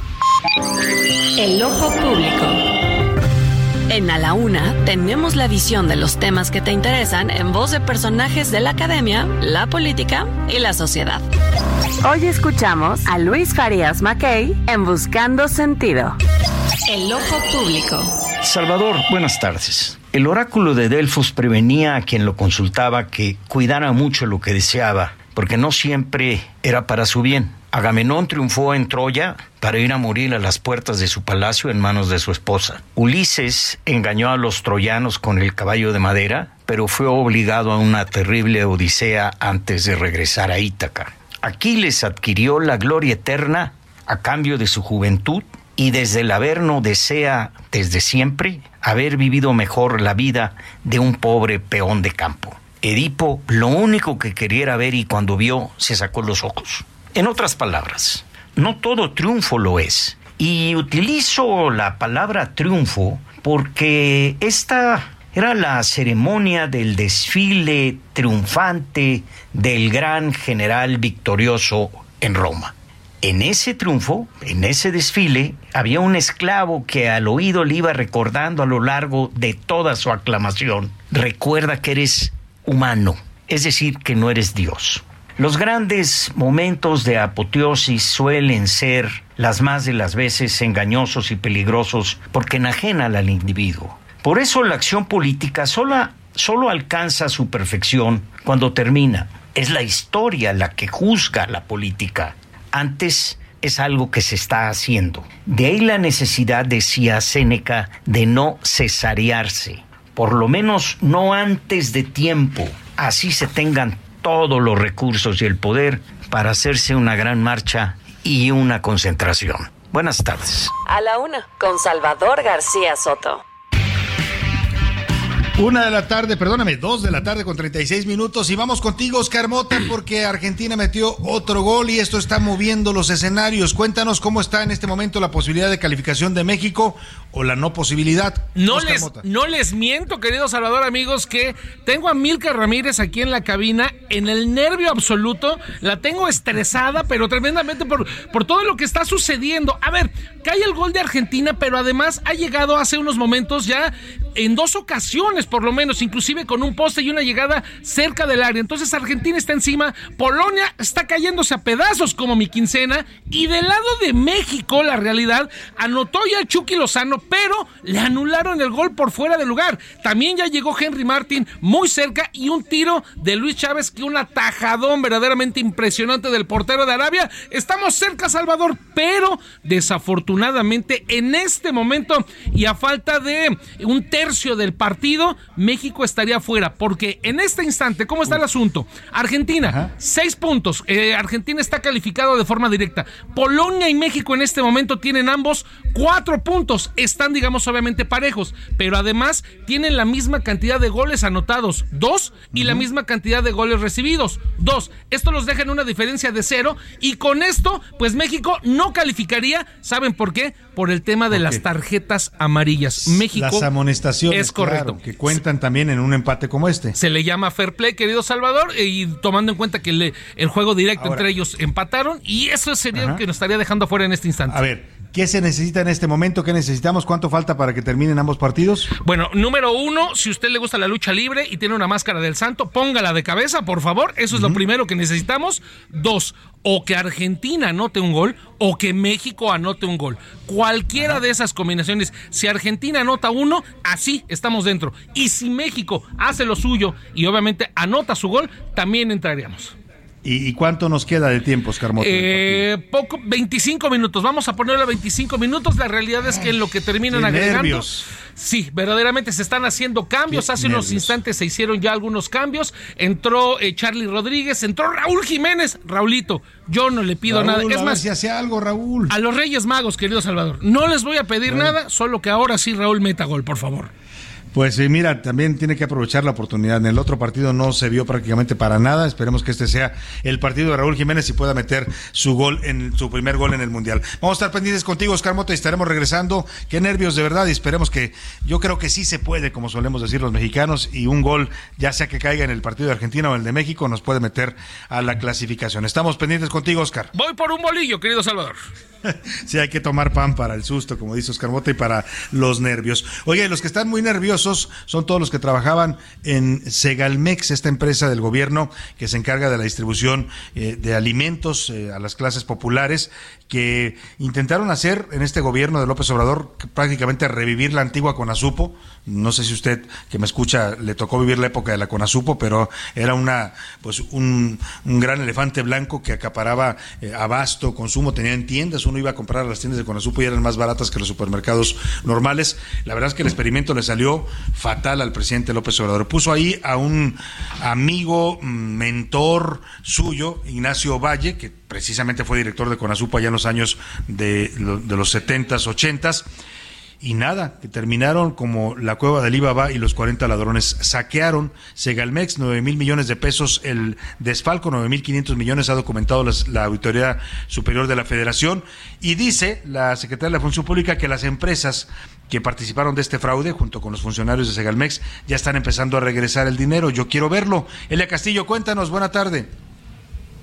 El ojo público. En A la Una tenemos la visión de los temas que te interesan en voz de personajes de la academia, la política y la sociedad. Hoy escuchamos a Luis Farias Mackay en Buscando Sentido. El ojo público. Salvador, buenas tardes. El oráculo de Delfos prevenía a quien lo consultaba que cuidara mucho lo que deseaba, porque no siempre era para su bien. Agamenón triunfó en Troya para ir a morir a las puertas de su palacio en manos de su esposa. Ulises engañó a los troyanos con el caballo de madera, pero fue obligado a una terrible odisea antes de regresar a Ítaca. Aquiles adquirió la gloria eterna a cambio de su juventud y desde el Averno desea desde siempre haber vivido mejor la vida de un pobre peón de campo. Edipo lo único que quería ver y cuando vio se sacó los ojos. En otras palabras, no todo triunfo lo es. Y utilizo la palabra triunfo porque esta era la ceremonia del desfile triunfante del gran general victorioso en Roma. En ese triunfo, en ese desfile, había un esclavo que al oído le iba recordando a lo largo de toda su aclamación, recuerda que eres humano, es decir, que no eres Dios. Los grandes momentos de apoteosis suelen ser las más de las veces engañosos y peligrosos porque enajenan al individuo. Por eso la acción política solo, solo alcanza su perfección cuando termina. Es la historia la que juzga la política. Antes es algo que se está haciendo. De ahí la necesidad, decía Séneca, de no cesarearse, por lo menos no antes de tiempo. Así se tengan todos los recursos y el poder para hacerse una gran marcha y una concentración. Buenas tardes. A la una, con Salvador García Soto. Una de la tarde, perdóname, dos de la tarde con 36 minutos y vamos contigo, Oscar Mota, porque Argentina metió otro gol y esto está moviendo los escenarios. Cuéntanos cómo está en este momento la posibilidad de calificación de México o la no posibilidad. No Oscar les, Mota. no les miento, querido Salvador, amigos, que tengo a Milka Ramírez aquí en la cabina en el nervio absoluto. La tengo estresada, pero tremendamente por, por todo lo que está sucediendo. A ver, cae el gol de Argentina, pero además ha llegado hace unos momentos ya en dos ocasiones por lo menos, inclusive con un poste y una llegada cerca del área. Entonces Argentina está encima, Polonia está cayéndose a pedazos como mi quincena y del lado de México la realidad anotó ya Chucky Lozano, pero le anularon el gol por fuera de lugar. También ya llegó Henry Martin muy cerca y un tiro de Luis Chávez que un atajadón verdaderamente impresionante del portero de Arabia. Estamos cerca, Salvador, pero desafortunadamente en este momento y a falta de un tercio del partido, México estaría fuera, porque en este instante, ¿cómo está el asunto? Argentina, seis puntos. Eh, Argentina está calificado de forma directa. Polonia y México en este momento tienen ambos cuatro puntos. Están, digamos, obviamente parejos, pero además tienen la misma cantidad de goles anotados, dos, y la misma cantidad de goles recibidos, dos. Esto los deja en una diferencia de cero y con esto, pues México no calificaría. ¿Saben por qué? Por el tema de las tarjetas amarillas. México. Las amonestaciones. Es correcto. claro, que cuentan también en un empate como este. Se le llama fair play, querido Salvador, y tomando en cuenta que le- el juego directo Ahora- entre ellos empataron, y eso sería Ajá. lo que nos estaría dejando fuera en este instante. A ver, ¿qué se necesita en este momento? ¿Qué necesitamos? ¿Cuánto falta para que terminen ambos partidos? Bueno, número uno, si usted le gusta la lucha libre y tiene una máscara del santo, póngala de cabeza, por favor. Eso es lo primero que necesitamos. Dos, o que Argentina anote un gol o que México anote un gol. Cualquiera de esas combinaciones, si Argentina anota uno, así estamos dentro. Y si México hace lo suyo y obviamente anota su gol, también entraríamos. ¿Y, cuánto nos queda de tiempo, Oscar Mota? Eh, poco, 25 minutos. Vamos a ponerle 25 minutos. La realidad es que en lo que terminan agregando. nervios. Sí, verdaderamente se están haciendo cambios. Qué Hace unos instantes se hicieron ya algunos cambios. Entró eh, Charlie Rodríguez, entró Raúl Jiménez. Raulito, yo no le pido Raúl, nada. a Es ver más, si hace algo, Raúl. a los Reyes Magos, querido Salvador, no les voy a pedir nada, solo que ahora sí Raúl meta gol, por favor. Pues sí, mira, también tiene que aprovechar la oportunidad. En el otro partido no se vio prácticamente para nada. Esperemos que este sea el partido de Raúl Jiménez y pueda meter su gol en su primer gol en el Mundial. Vamos a estar pendientes contigo, Oscar Mota, y estaremos regresando. Qué nervios de verdad y esperemos que yo creo que sí se puede, como solemos decir los mexicanos, y un gol, ya sea que caiga en el partido de Argentina o el de México, nos puede meter a la clasificación. Estamos pendientes contigo, Oscar. Voy por un bolillo, querido Salvador. Sí, hay que tomar pan para el susto, como dice Oscar Mota, y para los nervios. Oye, los que están muy nerviosos son todos los que trabajaban en Segalmex, esta empresa del gobierno que se encarga de la distribución eh, de alimentos eh, a las clases populares, que intentaron hacer en este gobierno de López Obrador prácticamente revivir la antigua Conasupo. No sé si usted que me escucha le tocó vivir la época de la Conasupo, pero era una pues un, un gran elefante blanco que acaparaba eh, abasto, consumo, tenía en tiendas, uno iba a comprar a las tiendas de Conasupo y eran más baratas que los supermercados normales. La verdad es que el experimento le salió fatal al presidente López Obrador. Puso ahí a un amigo, mm, mentor suyo, Ignacio Valle, que precisamente fue director de Conasupo allá en los años de, de los 70s, 80s. Y nada, que terminaron como la cueva del Ibaba y los 40 ladrones. Saquearon Segalmex, 9 mil millones de pesos. El desfalco, 9 mil 500 millones, ha documentado la Auditoría Superior de la Federación. Y dice la Secretaría de la Función Pública que las empresas que participaron de este fraude, junto con los funcionarios de Segalmex, ya están empezando a regresar el dinero. Yo quiero verlo. Elia Castillo, cuéntanos, buena tarde.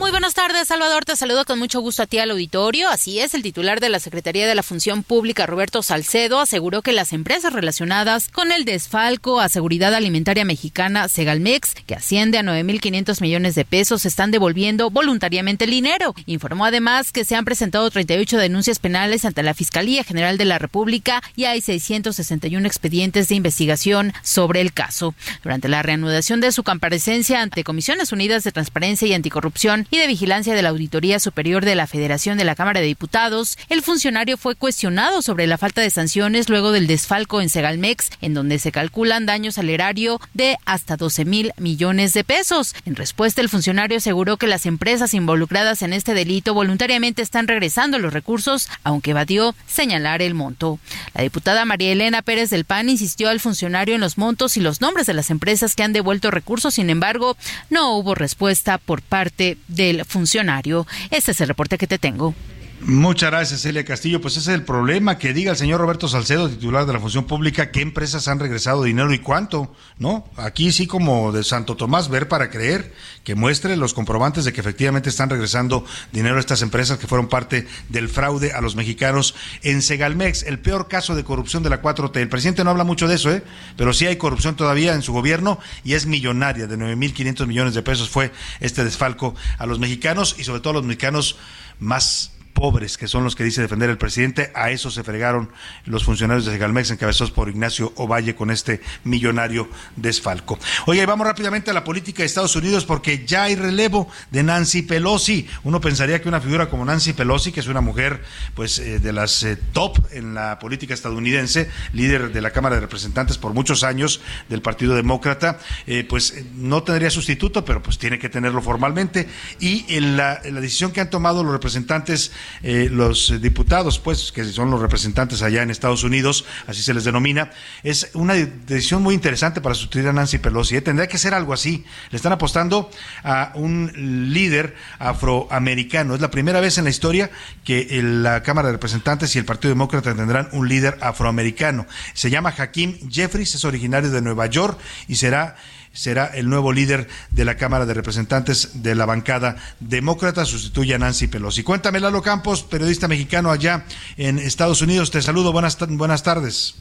Muy buenas tardes, Salvador. Te saludo con mucho gusto a ti al auditorio. Así es, el titular de la Secretaría de la Función Pública, Roberto Salcedo, aseguró que las empresas relacionadas con el desfalco a Seguridad Alimentaria Mexicana, Segalmex, que asciende a 9.500 millones de pesos, están devolviendo voluntariamente el dinero. Informó además que se han presentado 38 denuncias penales ante la Fiscalía General de la República y hay 661 expedientes de investigación sobre el caso. Durante la reanudación de su comparecencia ante Comisiones Unidas de Transparencia y Anticorrupción y de Vigilancia de la Auditoría Superior de la Federación de la Cámara de Diputados, el funcionario fue cuestionado sobre la falta de sanciones luego del desfalco en Segalmex, en donde se calculan daños al erario de hasta 12 mil millones de pesos. En respuesta, el funcionario aseguró que las empresas involucradas en este delito voluntariamente están regresando los recursos, aunque evadió señalar el monto. La diputada María Elena Pérez del PAN insistió al funcionario en los montos y los nombres de las empresas que han devuelto recursos, sin embargo, no hubo respuesta por parte del funcionario. Este es el reporte que te tengo. Muchas gracias, Celia Castillo. Pues ese es el problema, que diga el señor Roberto Salcedo, titular de la Función Pública, qué empresas han regresado dinero y cuánto, ¿no? Aquí sí como de Santo Tomás, ver para creer, que muestre los comprobantes de que efectivamente están regresando dinero a estas empresas que fueron parte del fraude a los mexicanos en Segalmex, el peor caso de corrupción de la 4T. El presidente no habla mucho de eso, ¿eh? Pero sí hay corrupción todavía en su gobierno y es millonaria, de 9.500 millones de pesos fue este desfalco a los mexicanos y sobre todo a los mexicanos más pobres, que son los que dice defender el presidente. A eso se fregaron los funcionarios de Segalmex encabezados por Ignacio Ovalle con este millonario desfalco. Oye, vamos rápidamente a la política de Estados Unidos porque ya hay relevo de Nancy Pelosi. Uno pensaría que una figura como Nancy Pelosi, que es una mujer pues eh, de las eh, top en la política estadounidense, líder de la Cámara de Representantes por muchos años del Partido Demócrata, eh, pues no tendría sustituto, pero pues tiene que tenerlo formalmente. Y en la, en la decisión que han tomado los representantes eh, los diputados, pues, que son los representantes allá en Estados Unidos, así se les denomina, es una decisión muy interesante para sustituir a Nancy Pelosi. ¿eh? Tendría que ser algo así. Le están apostando a un líder afroamericano. Es la primera vez en la historia que la Cámara de Representantes y el Partido Demócrata tendrán un líder afroamericano. Se llama Hakim Jeffries, es originario de Nueva York y será será el nuevo líder de la Cámara de Representantes de la bancada demócrata, sustituye a Nancy Pelosi. Cuéntame, Lalo Campos, periodista mexicano allá en Estados Unidos. Te saludo, buenas, buenas tardes.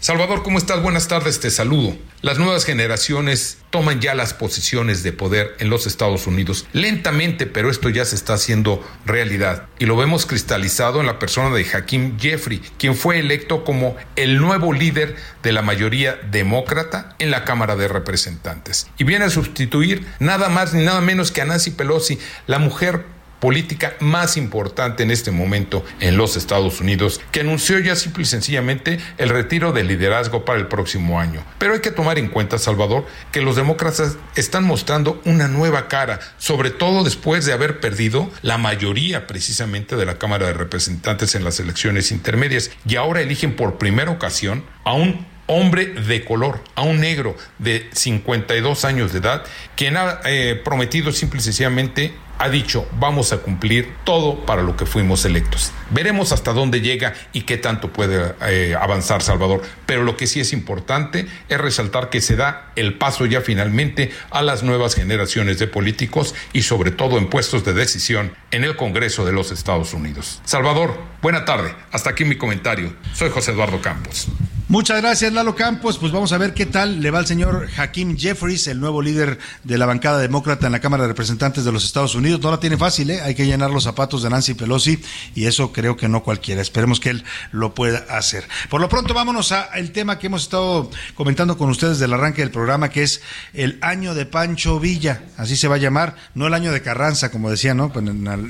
Salvador, ¿cómo estás? Buenas tardes, te saludo. Las nuevas generaciones toman ya las posiciones de poder en los Estados Unidos lentamente, pero esto ya se está haciendo realidad. Y lo vemos cristalizado en la persona de Hakim Jeffrey, quien fue electo como el nuevo líder de la mayoría demócrata en la Cámara de Representantes. Y viene a sustituir nada más ni nada menos que a Nancy Pelosi, la mujer política más importante en este momento en los Estados Unidos, que anunció ya simple y sencillamente el retiro del liderazgo para el próximo año. Pero hay que tomar en cuenta, Salvador, que los demócratas están mostrando una nueva cara, sobre todo después de haber perdido la mayoría precisamente de la Cámara de Representantes en las elecciones intermedias y ahora eligen por primera ocasión a un hombre de color, a un negro de 52 años de edad, quien ha eh, prometido simple y sencillamente ha dicho vamos a cumplir todo para lo que fuimos electos. Veremos hasta dónde llega y qué tanto puede eh, avanzar Salvador, pero lo que sí es importante es resaltar que se da el paso ya finalmente a las nuevas generaciones de políticos y sobre todo en puestos de decisión en el Congreso de los Estados Unidos. Salvador, buena tarde. Hasta aquí mi comentario. Soy José Eduardo Campos. Muchas gracias, Lalo Campos. Pues vamos a ver qué tal le va al señor Hakim Jeffries, el nuevo líder de la bancada demócrata en la Cámara de Representantes de los Estados Unidos. No la tiene fácil, ¿eh? Hay que llenar los zapatos de Nancy Pelosi y eso creo que no cualquiera. Esperemos que él lo pueda hacer. Por lo pronto, vámonos al tema que hemos estado comentando con ustedes del arranque del programa, que es el año de Pancho Villa. Así se va a llamar, no el año de Carranza, como decía, ¿no?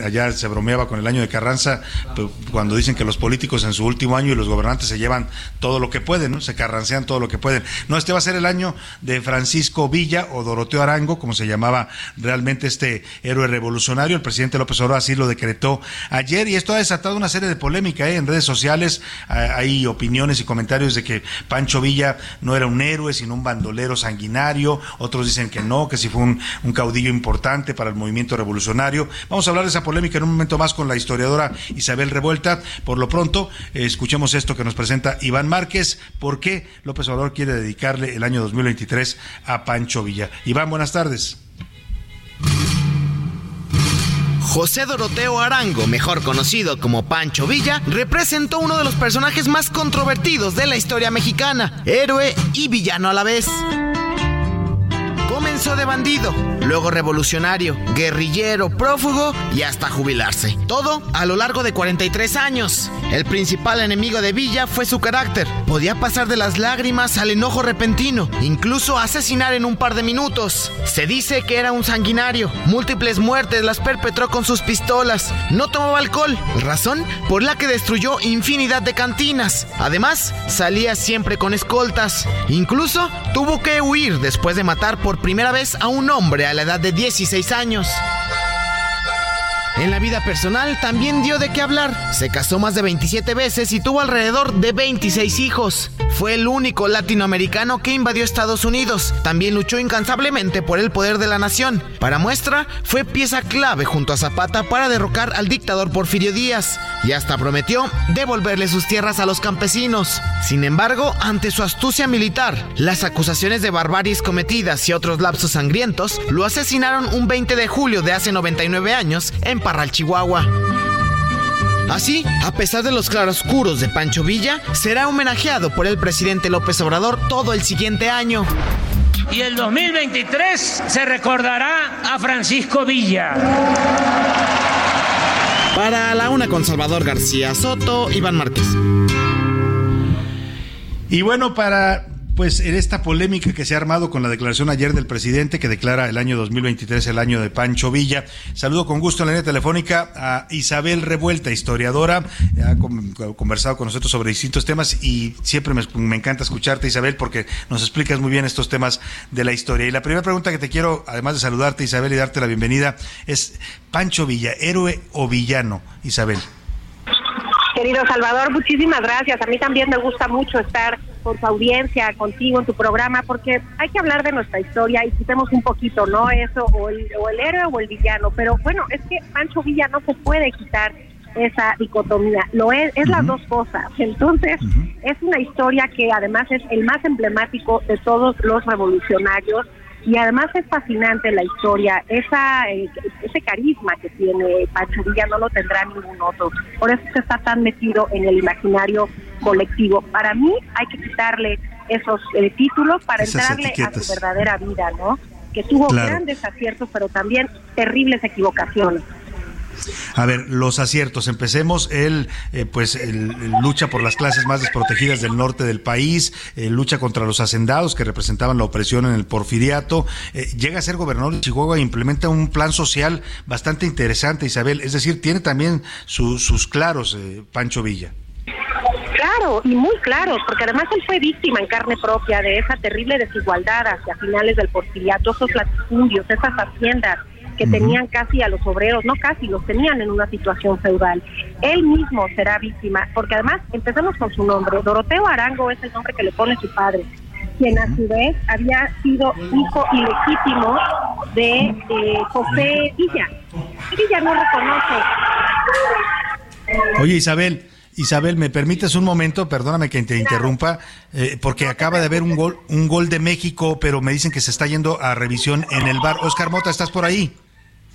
Allá se bromeaba con el año de Carranza cuando dicen que los políticos en su último año y los gobernantes se llevan todo lo que pueden, ¿no? Se carrancean todo lo que pueden. No, este va a ser el año de Francisco Villa o Doroteo Arango, como se llamaba realmente este héroe revolucionario. El presidente López Obrador así lo decretó ayer y esto ha desatado una serie de polémica ¿eh? en redes sociales. Hay opiniones y comentarios de que Pancho Villa no era un héroe, sino un bandolero sanguinario. Otros dicen que no, que sí fue un, un caudillo importante para el movimiento revolucionario. Vamos a hablar de esa polémica en un momento más con la historiadora Isabel Revuelta. Por lo pronto, eh, escuchemos esto que nos presenta Iván Márquez. ¿Por qué López Obrador quiere dedicarle el año 2023 a Pancho Villa? Iván, buenas tardes. José Doroteo Arango, mejor conocido como Pancho Villa, representó uno de los personajes más controvertidos de la historia mexicana, héroe y villano a la vez. Comenzó de bandido, luego revolucionario, guerrillero, prófugo y hasta jubilarse. Todo a lo largo de 43 años. El principal enemigo de Villa fue su carácter. Podía pasar de las lágrimas al enojo repentino, incluso asesinar en un par de minutos. Se dice que era un sanguinario. Múltiples muertes las perpetró con sus pistolas. No tomaba alcohol, razón por la que destruyó infinidad de cantinas. Además, salía siempre con escoltas. Incluso tuvo que huir después de matar por primera vez a un hombre a la edad de 16 años. En la vida personal también dio de qué hablar. Se casó más de 27 veces y tuvo alrededor de 26 hijos. Fue el único latinoamericano que invadió Estados Unidos. También luchó incansablemente por el poder de la nación. Para muestra, fue pieza clave junto a Zapata para derrocar al dictador Porfirio Díaz y hasta prometió devolverle sus tierras a los campesinos. Sin embargo, ante su astucia militar, las acusaciones de barbaries cometidas y otros lapsos sangrientos lo asesinaron un 20 de julio de hace 99 años en Parral, Chihuahua. Así, a pesar de los claroscuros de Pancho Villa, será homenajeado por el presidente López Obrador todo el siguiente año. Y el 2023 se recordará a Francisco Villa. Para la una con Salvador García Soto, Iván Márquez. Y bueno, para pues en esta polémica que se ha armado con la declaración ayer del presidente que declara el año 2023 el año de Pancho Villa. Saludo con gusto en la línea telefónica a Isabel Revuelta, historiadora. Ha conversado con nosotros sobre distintos temas y siempre me, me, encanta escucharte, Isabel, porque nos explicas muy bien estos temas de la historia. Y la primera pregunta que te quiero, además de saludarte, Isabel, y darte la bienvenida, es Pancho Villa, héroe o villano, Isabel. Querido Salvador, muchísimas gracias. A mí también me gusta mucho estar con tu audiencia, contigo en tu programa, porque hay que hablar de nuestra historia y quitemos un poquito, ¿no? Eso, o el, o el héroe o el villano. Pero bueno, es que Pancho Villa no se puede quitar esa dicotomía. Lo es, es las dos cosas. Entonces, es una historia que además es el más emblemático de todos los revolucionarios y además es fascinante la historia, esa eh, ese carisma que tiene Pancho Villa no lo tendrá ningún otro, por eso se está tan metido en el imaginario colectivo. Para mí hay que quitarle esos eh, títulos para Esas entrarle a su verdadera vida, ¿no? Que tuvo Claro. grandes aciertos, pero también terribles equivocaciones. A ver, los aciertos. Empecemos. Él, eh, pues, él lucha por las clases más desprotegidas del norte del país, eh, lucha contra los hacendados que representaban la opresión en el porfiriato. eh, llega a ser gobernador de Chihuahua e implementa un plan social bastante interesante, Isabel. Es decir, tiene también su- sus claros, eh, Pancho Villa. Claro, y muy claros, porque además él fue víctima en carne propia de esa terrible desigualdad hacia finales del porfiriato, esos latifundios, esas haciendas que tenían casi a los obreros, no casi, los tenían en una situación feudal. Él mismo será víctima, porque además empezamos con su nombre. Doroteo Arango es el nombre que le pone su padre, quien a su vez había sido hijo ilegítimo de eh, José Villa. Villa no reconoce Oye, Isabel. Isabel, ¿me permites un momento? Perdóname que te interrumpa, eh, porque acaba de haber un gol, un gol de México, pero me dicen que se está yendo a revisión en el bar. Oscar Mota, ¿estás por ahí?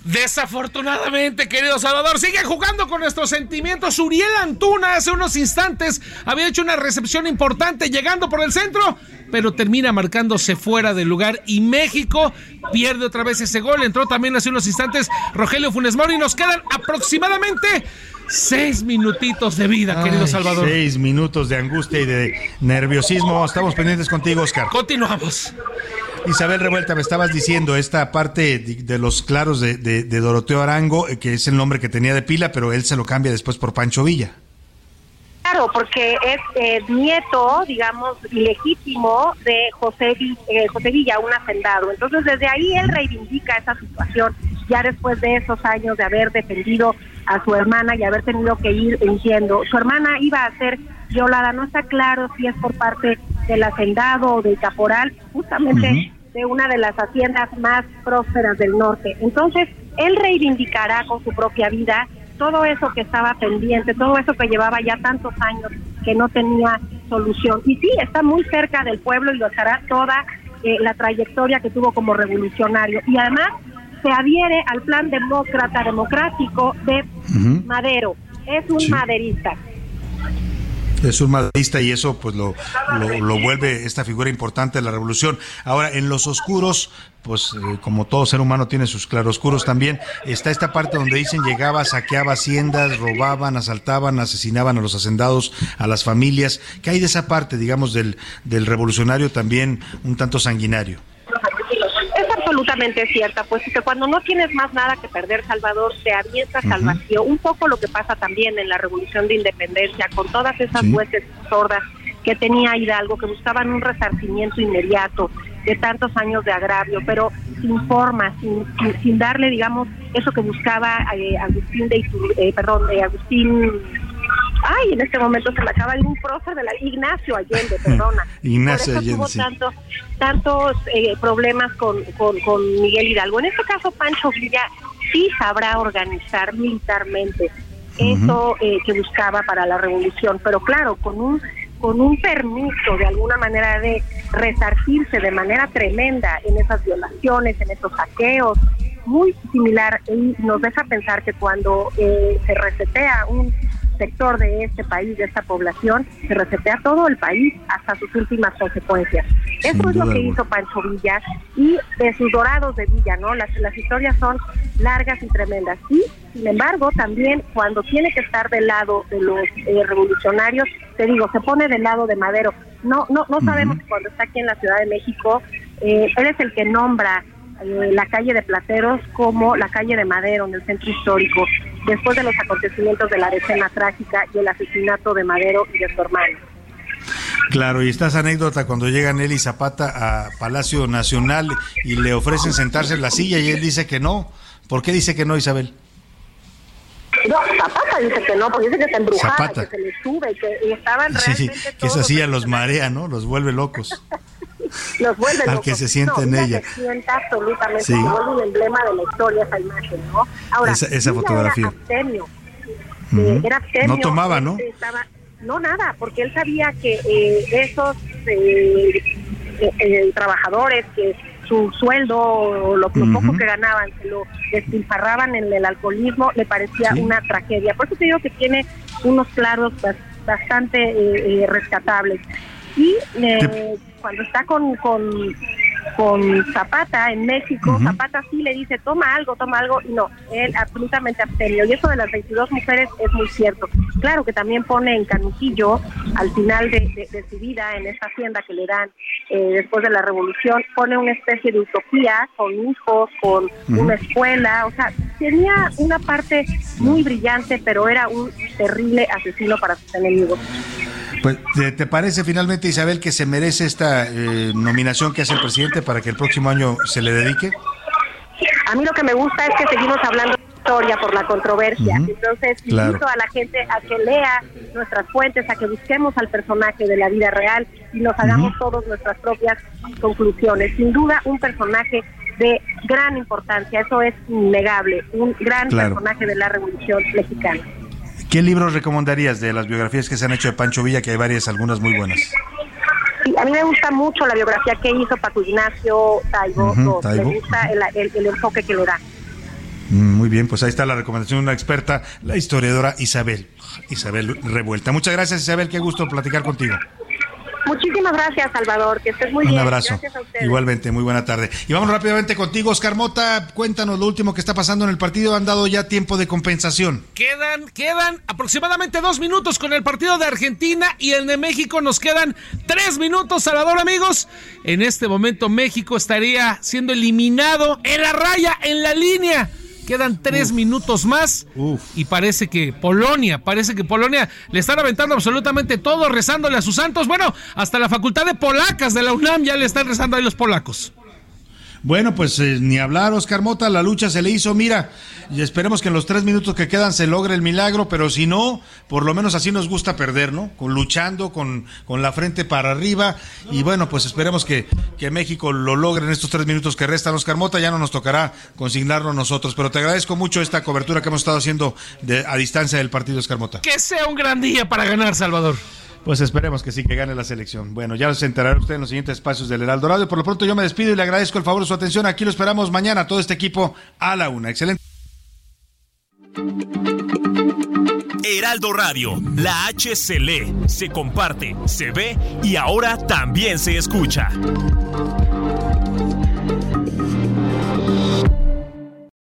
Desafortunadamente, querido Salvador, sigue jugando con nuestros sentimientos. Uriel Antuna hace unos instantes había hecho una recepción importante llegando por el centro, pero termina marcándose fuera del lugar y México pierde otra vez ese gol. Entró también hace unos instantes Rogelio Funes Mori y nos quedan aproximadamente seis minutitos de vida, querido Salvador. Seis minutos de angustia y de nerviosismo. Estamos pendientes contigo, Oscar. Continuamos. Isabel Revuelta, me estabas diciendo esta parte de, de los claros de, de- Doroteo Arango, eh, que es el nombre que tenía de pila, pero él se lo cambia después por Pancho Villa. Claro, porque es eh, nieto, digamos, ilegítimo de José, eh, José Villa, un hacendado. Entonces, desde ahí él reivindica esa situación, ya después de esos años de haber defendido a su hermana y haber tenido que ir huyendo. Su hermana iba a ser violada, no está claro si es por parte del hacendado o del caporal, justamente de una de las haciendas más prósperas del norte. Entonces, él reivindicará con su propia vida todo eso que estaba pendiente, todo eso que llevaba ya tantos años que no tenía solución. Y sí, está muy cerca del pueblo y lo estará toda eh, la trayectoria que tuvo como revolucionario. Y además se adhiere al plan demócrata democrático de Madero. Es un Sí. maderista. Es un maderista y eso pues lo, lo, lo vuelve esta figura importante de la revolución. Ahora, en los oscuros, pues eh, como todo ser humano tiene sus claroscuros también, está esta parte donde dicen llegaba, saqueaba haciendas, robaban, asaltaban, asesinaban a los hacendados, a las familias. ¿Qué hay de esa parte, digamos, del, del revolucionario también un tanto sanguinario? Absolutamente cierta, pues que cuando no tienes más nada que perder, Salvador, te avientas al Ujú. vacío. Un poco lo que pasa también en la Revolución de Independencia, con todas esas Sí. huestes sordas que tenía Hidalgo, que buscaban un resarcimiento inmediato, de tantos años de agravio, pero sin forma, sin, sin, sin darle, digamos, eso que buscaba eh, Agustín de Itur- eh, perdón, eh, Agustín Ay, en este momento se me acaba un prócer de la Ignacio Allende, perdona. Ignacio Por eso tuvo sí. tantos, tantos eh, problemas con, con, con Miguel Hidalgo. En este caso, Pancho Villa sí sabrá organizar militarmente eso eh, que buscaba para la revolución, pero claro, con un con un permiso de alguna manera de resarcirse de manera tremenda en esas violaciones, en esos saqueos, muy similar y nos deja pensar que cuando eh, se resetea un sector de este país, de esta población, se resetea todo el país hasta sus últimas consecuencias. Eso es lo que hizo Pancho Villa y de sus dorados de Villa, ¿no? Las, las historias son largas y tremendas. Y, sin embargo, también cuando tiene que estar del lado de los eh, revolucionarios, te digo, se pone del lado de Madero. No, no, no sabemos que cuando está aquí en la Ciudad de México, eh, él es el que nombra eh, la calle de Plateros como la calle de Madero en el centro histórico, después de los acontecimientos de la decena trágica y el asesinato de Madero y de su hermano. Claro, y esta es anécdota cuando llegan él y Zapata a Palacio Nacional y le ofrecen sentarse en la silla y él dice que no. ¿Por qué dice que no, Isabel? No, Zapata dice que no, porque dice que está embrujada, Zapata. que se le sube, que estaban Sí, sí, realmente que esa silla los marea, ¿no? Los vuelve locos. los vuelve Al locos. que se sienta No, en ella. Se sienta absolutamente, Sí. se vuelve un emblema de la historia esa imagen, ¿no? Ahora, Esa- esa fotografía. Era abstemio, Ujú. eh, era abstemio, No tomaba, ¿no? estaba- no, nada, porque él sabía que eh, esos eh, eh, eh, trabajadores que su sueldo o lo, lo poco Ujú. que ganaban se lo despilfarraban en el alcoholismo, le parecía Sí. una tragedia. Por eso te digo que tiene unos claros bas- bastante eh, eh, rescatables. Y eh, cuando está con, con, con Zapata en México, Zapata sí le dice, toma algo, toma algo, y no, él absolutamente abstemio. Y eso de las 22 mujeres es muy cierto. Claro que también pone en Canutillo, al final de, de- de su vida, en esta hacienda que le dan eh, después de la revolución, pone una especie de utopía con hijos, con una escuela, o sea, tenía una parte muy brillante, pero era un terrible asesino para sus enemigos. Pues, ¿te, parece finalmente, Isabel, que se merece esta eh, nominación que hace el presidente para que el próximo año se le dedique? A mí lo que me gusta es que seguimos hablando de historia por la controversia. Entonces, Claro. invito a la gente a que lea nuestras fuentes, a que busquemos al personaje de la vida real y nos hagamos todos nuestras propias conclusiones. Sin duda, un personaje de gran importancia, eso es innegable, un gran Claro. personaje de la Revolución Mexicana. ¿Qué libros recomendarías de las biografías que se han hecho de Pancho Villa, que hay varias, algunas muy buenas? Sí, a mí me gusta mucho la biografía que hizo Paco Ignacio Taibo. Taibo, Me gusta el, el- el enfoque que le da. Mm, Muy bien, pues ahí está la recomendación de una experta, la historiadora Isabel. Isabel Revuelta. Muchas gracias, Isabel. Qué gusto platicar contigo. Muchísimas gracias, Salvador. Que estés muy Un bien. abrazo. Gracias a ustedes. Igualmente, muy buena tarde. Y vamos rápidamente contigo, Oscar Mota. Cuéntanos lo último que está pasando en el partido. Han dado ya tiempo de compensación. Quedan, quedan aproximadamente dos minutos con el partido de Argentina y el de México nos quedan tres minutos, Salvador, amigos. En este momento México estaría siendo eliminado en la raya, en la línea. Quedan tres minutos más y parece que Polonia, parece que Polonia le están aventando absolutamente todo, rezándole a sus santos. Bueno, hasta la facultad de polacas de la UNAM ya le están rezando ahí los polacos. Bueno, pues eh, ni hablar, Oscar Mota, la lucha se le hizo, mira, y esperemos que en los tres minutos que quedan se logre el milagro, pero si no, por lo menos así nos gusta perder, ¿no? Con luchando, con, con la frente para arriba, y bueno, pues esperemos que, que México lo logre en estos tres minutos que restan, Oscar Mota, ya no nos tocará consignarlo nosotros, pero te agradezco mucho esta cobertura que hemos estado haciendo de, a distancia del partido, Oscar Mota. Que sea un gran día para ganar, Salvador. Pues esperemos que sí, que gane la selección. Bueno, ya se enterará usted en los siguientes espacios del Heraldo Radio. Por lo pronto yo me despido y le agradezco el favor de su atención. Aquí lo esperamos mañana, todo este equipo a la una. Excelente. Heraldo Radio, la H se lee, se comparte, se ve y ahora también se escucha.